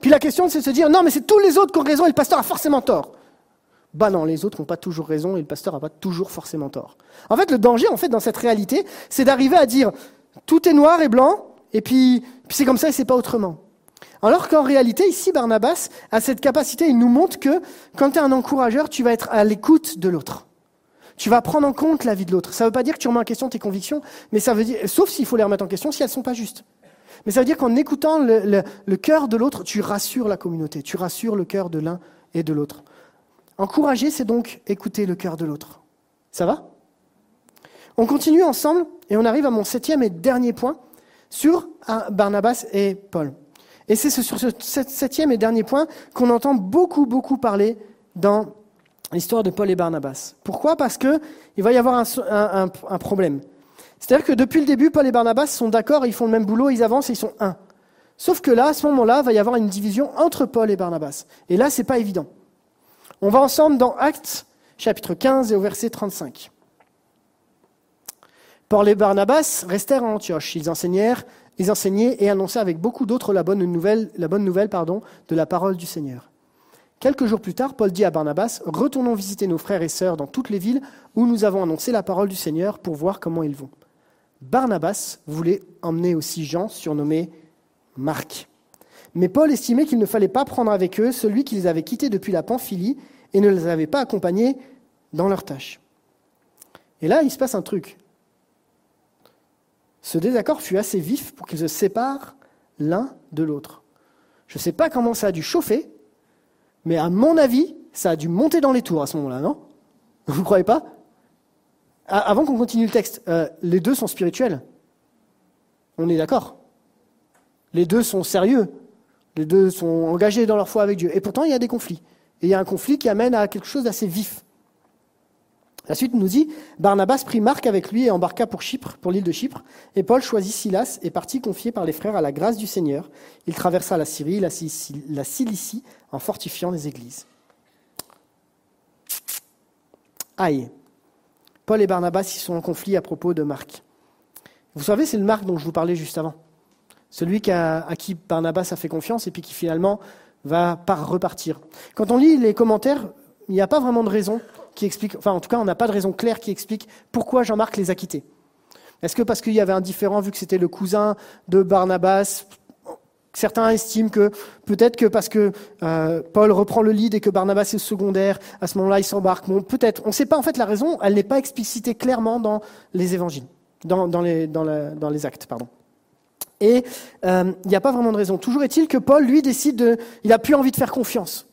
Puis la question, c'est de se dire, non, mais c'est tous les autres qui ont raison et le pasteur a forcément tort. Ben non, les autres n'ont pas toujours raison et le pasteur n'a pas toujours forcément tort. En fait, le danger, en fait, dans cette réalité, c'est d'arriver à dire, tout est noir et blanc, et puis, puis c'est comme ça et c'est pas autrement. Alors qu'en réalité, ici, Barnabas a cette capacité, il nous montre que quand tu es un encourageur, tu vas être à l'écoute de l'autre. Tu vas prendre en compte la vie de l'autre. Ça ne veut pas dire que tu remets en question tes convictions, mais ça veut dire, sauf s'il faut les remettre en question si elles ne sont pas justes. Mais ça veut dire qu'en écoutant le, le cœur de l'autre, tu rassures la communauté, tu rassures le cœur de l'un et de l'autre. Encourager, c'est donc écouter le cœur de l'autre. Ça va? On continue ensemble et on arrive à mon septième et dernier point sur Barnabas et Paul. Et c'est sur ce septième et dernier point qu'on entend beaucoup, beaucoup parler dans l'histoire de Paul et Barnabas. Pourquoi? Parce qu'il va y avoir un, problème. C'est-à-dire que depuis le début, Paul et Barnabas sont d'accord, ils font le même boulot, ils avancent et ils sont un. Sauf que là, à ce moment-là, va y avoir une division entre Paul et Barnabas. Et là, ce n'est pas évident. On va ensemble dans Actes, chapitre 15 et au verset 35. Paul et Barnabas restèrent à Antioche. Ils enseignèrent ils enseignaient et annonçaient avec beaucoup d'autres la bonne nouvelle, de la parole du Seigneur. Quelques jours plus tard, Paul dit à Barnabas, Retournons visiter nos frères et sœurs dans toutes les villes où nous avons annoncé la parole du Seigneur pour voir comment ils vont. Barnabas voulait emmener aussi Jean, surnommé Marc. Mais Paul estimait qu'il ne fallait pas prendre avec eux celui qui les avait quittés depuis la Pamphylie et ne les avait pas accompagnés dans leurs tâches. Et là, il se passe un truc. Ce désaccord fut assez vif pour qu'ils se séparent l'un de l'autre. Je ne sais pas comment ça a dû chauffer, mais à mon avis, ça a dû monter dans les tours à ce moment-là, non? Vous ne croyez pas? Avant qu'on continue le texte, euh, les deux sont spirituels. On est d'accord Les deux sont sérieux. Les deux sont engagés dans leur foi avec Dieu. Et pourtant, il y a des conflits. Et il y a un conflit qui amène à quelque chose d'assez vif. La suite nous dit Barnabas prit Marc avec lui et embarqua pour Chypre, pour l'île de Chypre, et Paul choisit Silas et partit confié par les frères à la grâce du Seigneur. Il traversa la Syrie, la, Cilicie, en fortifiant les églises. Aïe. Paul et Barnabas ils sont en conflit à propos de Marc. Vous savez, c'est le Marc dont je vous parlais juste avant. Celui à qui Barnabas a fait confiance et puis qui finalement va pas repartir. Quand on lit les commentaires, il n'y a pas vraiment de raison qui explique, enfin en tout cas on n'a pas de raison claire qui explique pourquoi Jean-Marc les a quittés. Est-ce que parce qu'il y avait un différent vu que c'était le cousin de Barnabas Certains estiment que peut-être que parce que euh, Paul reprend le lead et que Barnabas est secondaire, à ce moment-là il s'embarque. Bon, peut-être, on ne sait pas en fait la raison, elle n'est pas explicitée clairement dans les évangiles, dans, les, actes. pardon. Et euh, il n'y a pas vraiment de raison. Toujours est-il que Paul, lui, décide de... Il n'a plus envie de faire confiance.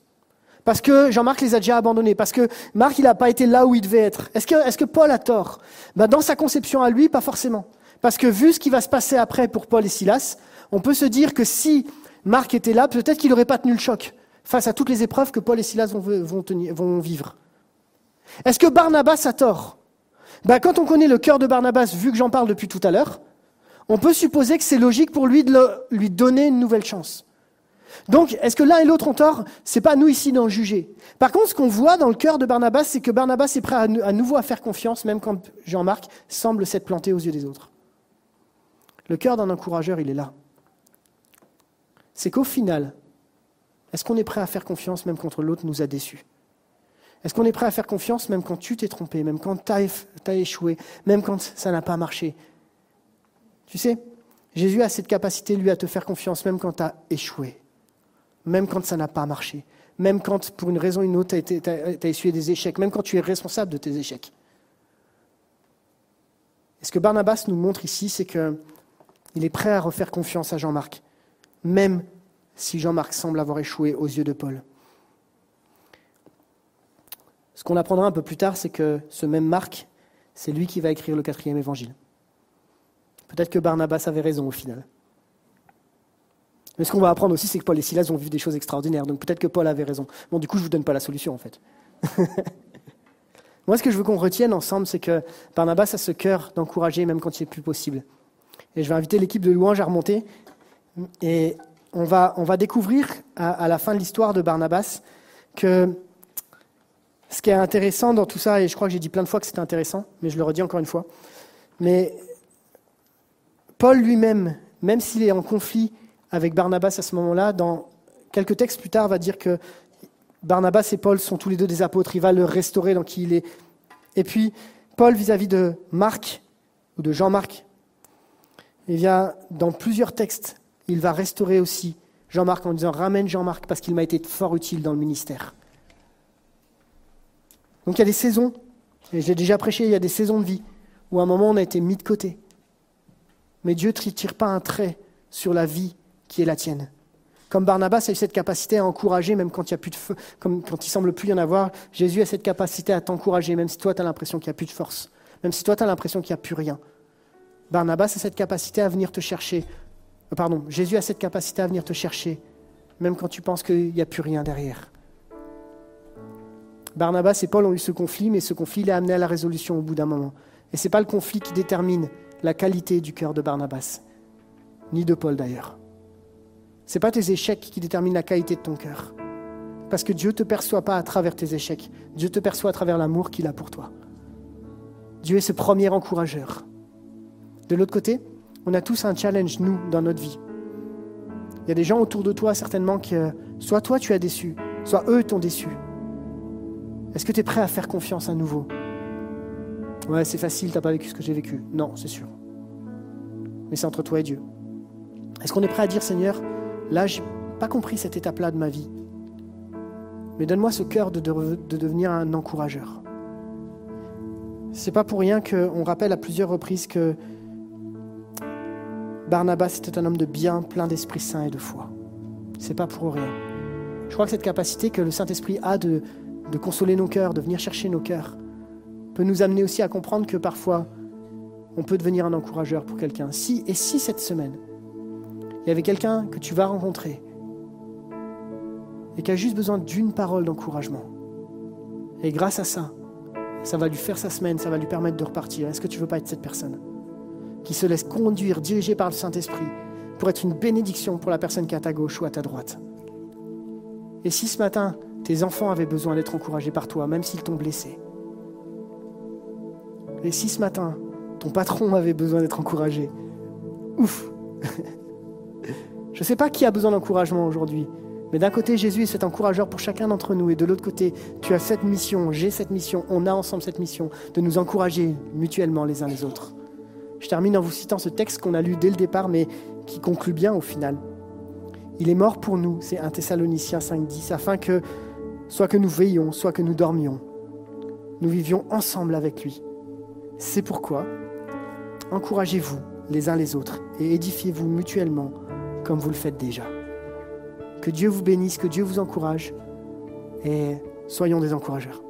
Parce que Jean-Marc les a déjà abandonnés, parce que Marc, il n'a pas été là où il devait être. Est-ce que, Paul a tort? Ben, Dans sa conception à lui, pas forcément. Parce que vu ce qui va se passer après pour Paul et Silas, on peut se dire que si Marc était là, peut-être qu'il n'aurait pas tenu le choc face à toutes les épreuves que Paul et Silas vont, vivre. Est-ce que Barnabas a tort? Ben, Quand on connaît le cœur de Barnabas, vu que j'en parle depuis tout à l'heure, on peut supposer que c'est logique pour lui de lui donner une nouvelle chance. Donc, est-ce que l'un et l'autre ont tort? C'est pas à nous ici d'en juger. Par contre, ce qu'on voit dans le cœur de Barnabas, c'est que Barnabas est prêt à, nouveau à faire confiance, même quand Jean-Marc semble s'être planté aux yeux des autres. Le cœur d'un encourageur, il est là. C'est qu'au final, est-ce qu'on est prêt à faire confiance même quand l'autre nous a déçus? Est-ce qu'on est prêt à faire confiance même quand tu t'es trompé, même quand tu as, échoué, même quand ça n'a pas marché? Tu sais, Jésus a cette capacité, lui, à te faire confiance même quand tu as échoué même quand ça n'a pas marché, même quand pour une raison ou une autre tu as, essuyé des échecs, même quand tu es responsable de tes échecs. Et ce que Barnabas nous montre ici, c'est qu'il est prêt à refaire confiance à Jean-Marc, même si Jean-Marc semble avoir échoué aux yeux de Paul. Ce qu'on apprendra un peu plus tard, c'est que ce même Marc, c'est lui qui va écrire le quatrième évangile. Peut-être que Barnabas avait raison au final. Mais ce qu'on va apprendre aussi, c'est que Paul et Silas ont vu des choses extraordinaires. Donc peut-être que Paul avait raison. Bon, du coup, je ne vous donne pas la solution, en fait. Moi, ce que je veux qu'on retienne ensemble, c'est que Barnabas a ce cœur d'encourager, même quand il n'est plus possible. Et je vais inviter l'équipe de louange à remonter. Et on va, on va découvrir, à la fin de l'histoire de Barnabas, que ce qui est intéressant dans tout ça, et je crois que j'ai dit plein de fois que c'était intéressant, mais je le redis encore une fois, mais Paul lui-même, même s'il est en conflit avec Barnabas à ce moment-là. Dans quelques textes plus tard, va dire que Barnabas et Paul sont tous les deux des apôtres. Il va le restaurer dans qui il est. Et puis, Paul vis-à-vis de Marc, ou de Jean-Marc, il vient dans plusieurs textes, il va restaurer aussi Jean-Marc en disant Ramène Jean-Marc parce qu'il m'a été fort utile dans le ministère. Donc il y a des saisons, et j'ai déjà prêché, il y a des saisons de vie où à un moment on a été mis de côté. Mais Dieu ne tire pas un trait sur la vie qui est la tienne. Comme Barnabas a eu cette capacité à encourager, même quand il y a plus de feu, comme quand il semble plus y en avoir, Jésus a cette capacité à t'encourager, même si toi tu as l'impression qu'il n'y a plus de force, même si toi tu as l'impression qu'il n'y a plus rien. Barnabas a cette capacité à venir te chercher. Euh, pardon, Jésus a cette capacité à venir te chercher, même quand tu penses qu'il n'y a plus rien derrière. Barnabas et Paul ont eu ce conflit, mais ce conflit l'a amené à la résolution au bout d'un moment. Et ce n'est pas le conflit qui détermine la qualité du cœur de Barnabas, ni de Paul d'ailleurs. Ce n'est pas tes échecs qui déterminent la qualité de ton cœur. Parce que Dieu ne te perçoit pas à travers tes échecs. Dieu te perçoit à travers l'amour qu'il a pour toi. Dieu est ce premier encourageur. De l'autre côté, On a tous un challenge, nous, dans notre vie. Il y a des gens autour de toi, certainement, que soit toi tu as déçu, soit eux t'ont déçu. Est-ce que tu es prêt à faire confiance à nouveau? Ouais, c'est facile, t'as pas vécu ce que j'ai vécu. Non, c'est sûr. Mais c'est entre toi et Dieu. Est-ce qu'on est prêt à dire, Seigneur, là, j'ai pas compris cette étape-là de ma vie. Mais donne-moi ce cœur de devenir un encourageur. C'est pas pour rien qu'on rappelle à plusieurs reprises que Barnabas était un homme de bien, plein d'Esprit Saint et de foi. C'est pas pour rien. Je crois que cette capacité que le Saint-Esprit a de, de consoler nos cœurs, de venir chercher nos cœurs, peut nous amener aussi à comprendre que parfois, on peut devenir un encourageur pour quelqu'un. Si, et si cette semaine, il y avait quelqu'un que tu vas rencontrer et qui a juste besoin d'une parole d'encouragement, et grâce à ça, ça va lui faire sa semaine, ça va lui permettre de repartir. Est-ce que tu veux pas être cette personne qui se laisse conduire, dirigée par le Saint-Esprit, pour être une bénédiction pour la personne qui est à ta gauche ou à ta droite? Et si ce matin, tes enfants avaient besoin d'être encouragés par toi, même s'ils t'ont blessé? Et si ce matin, ton patron avait besoin d'être encouragé? Ouf Je ne sais pas qui a besoin d'encouragement aujourd'hui, mais d'un côté, Jésus est cet encourageur pour chacun d'entre nous, et de l'autre côté, tu as cette mission, j'ai cette mission, on a ensemble cette mission de nous encourager mutuellement les uns les autres. Je termine en vous citant ce texte qu'on a lu dès le départ, mais qui conclut bien au final. Il est mort pour nous, c'est 1 Thessaloniciens 5.10, afin que, soit que nous veillions, soit que nous dormions, nous vivions ensemble avec lui. C'est pourquoi, encouragez-vous les uns les autres et édifiez-vous mutuellement comme vous le faites déjà. Que Dieu vous bénisse, que Dieu vous encourage et soyons des encourageurs.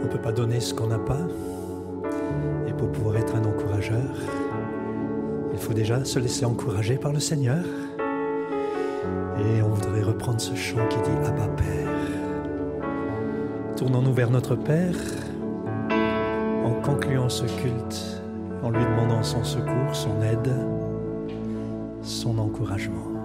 On ne peut pas donner ce qu'on n'a pas. Et pour pouvoir être un encourageur, il faut déjà se laisser encourager par le Seigneur. Et on voudrait reprendre ce chant qui dit Abba Père. Tournons-nous vers notre Père concluant ce culte, en lui demandant son secours, son aide, son encouragement.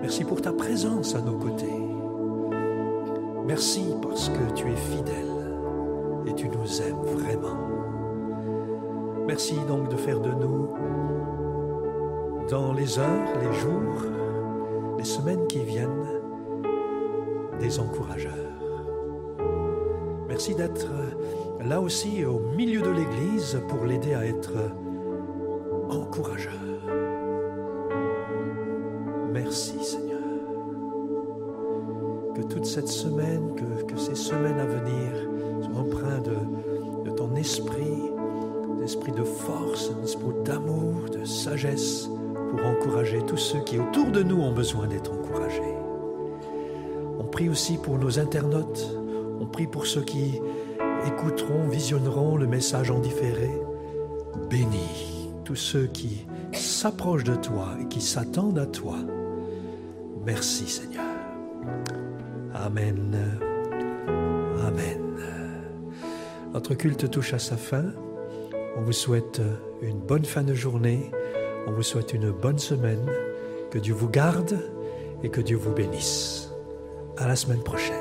Merci pour ta présence à nos côtés. Merci parce que tu es fidèle et tu nous aimes vraiment. Merci donc de faire de nous, dans les heures, les jours, les semaines qui viennent, des encourageurs. Merci d'être là aussi au milieu de l'Église pour l'aider à être encourageur. Cette semaine, que, ces semaines à venir soient empreintes de, de ton esprit, d'esprit de force, un esprit d'amour, de sagesse, pour encourager tous ceux qui autour de nous ont besoin d'être encouragés. On prie aussi pour nos internautes, on prie pour ceux qui écouteront, visionneront le message en différé. Bénis tous ceux qui s'approchent de toi et qui s'attendent à toi. Merci Seigneur. Amen. Amen. Notre culte touche à sa fin. On vous souhaite une bonne fin de journée. On vous souhaite une bonne semaine. Que Dieu vous garde et que Dieu vous bénisse. À la semaine prochaine.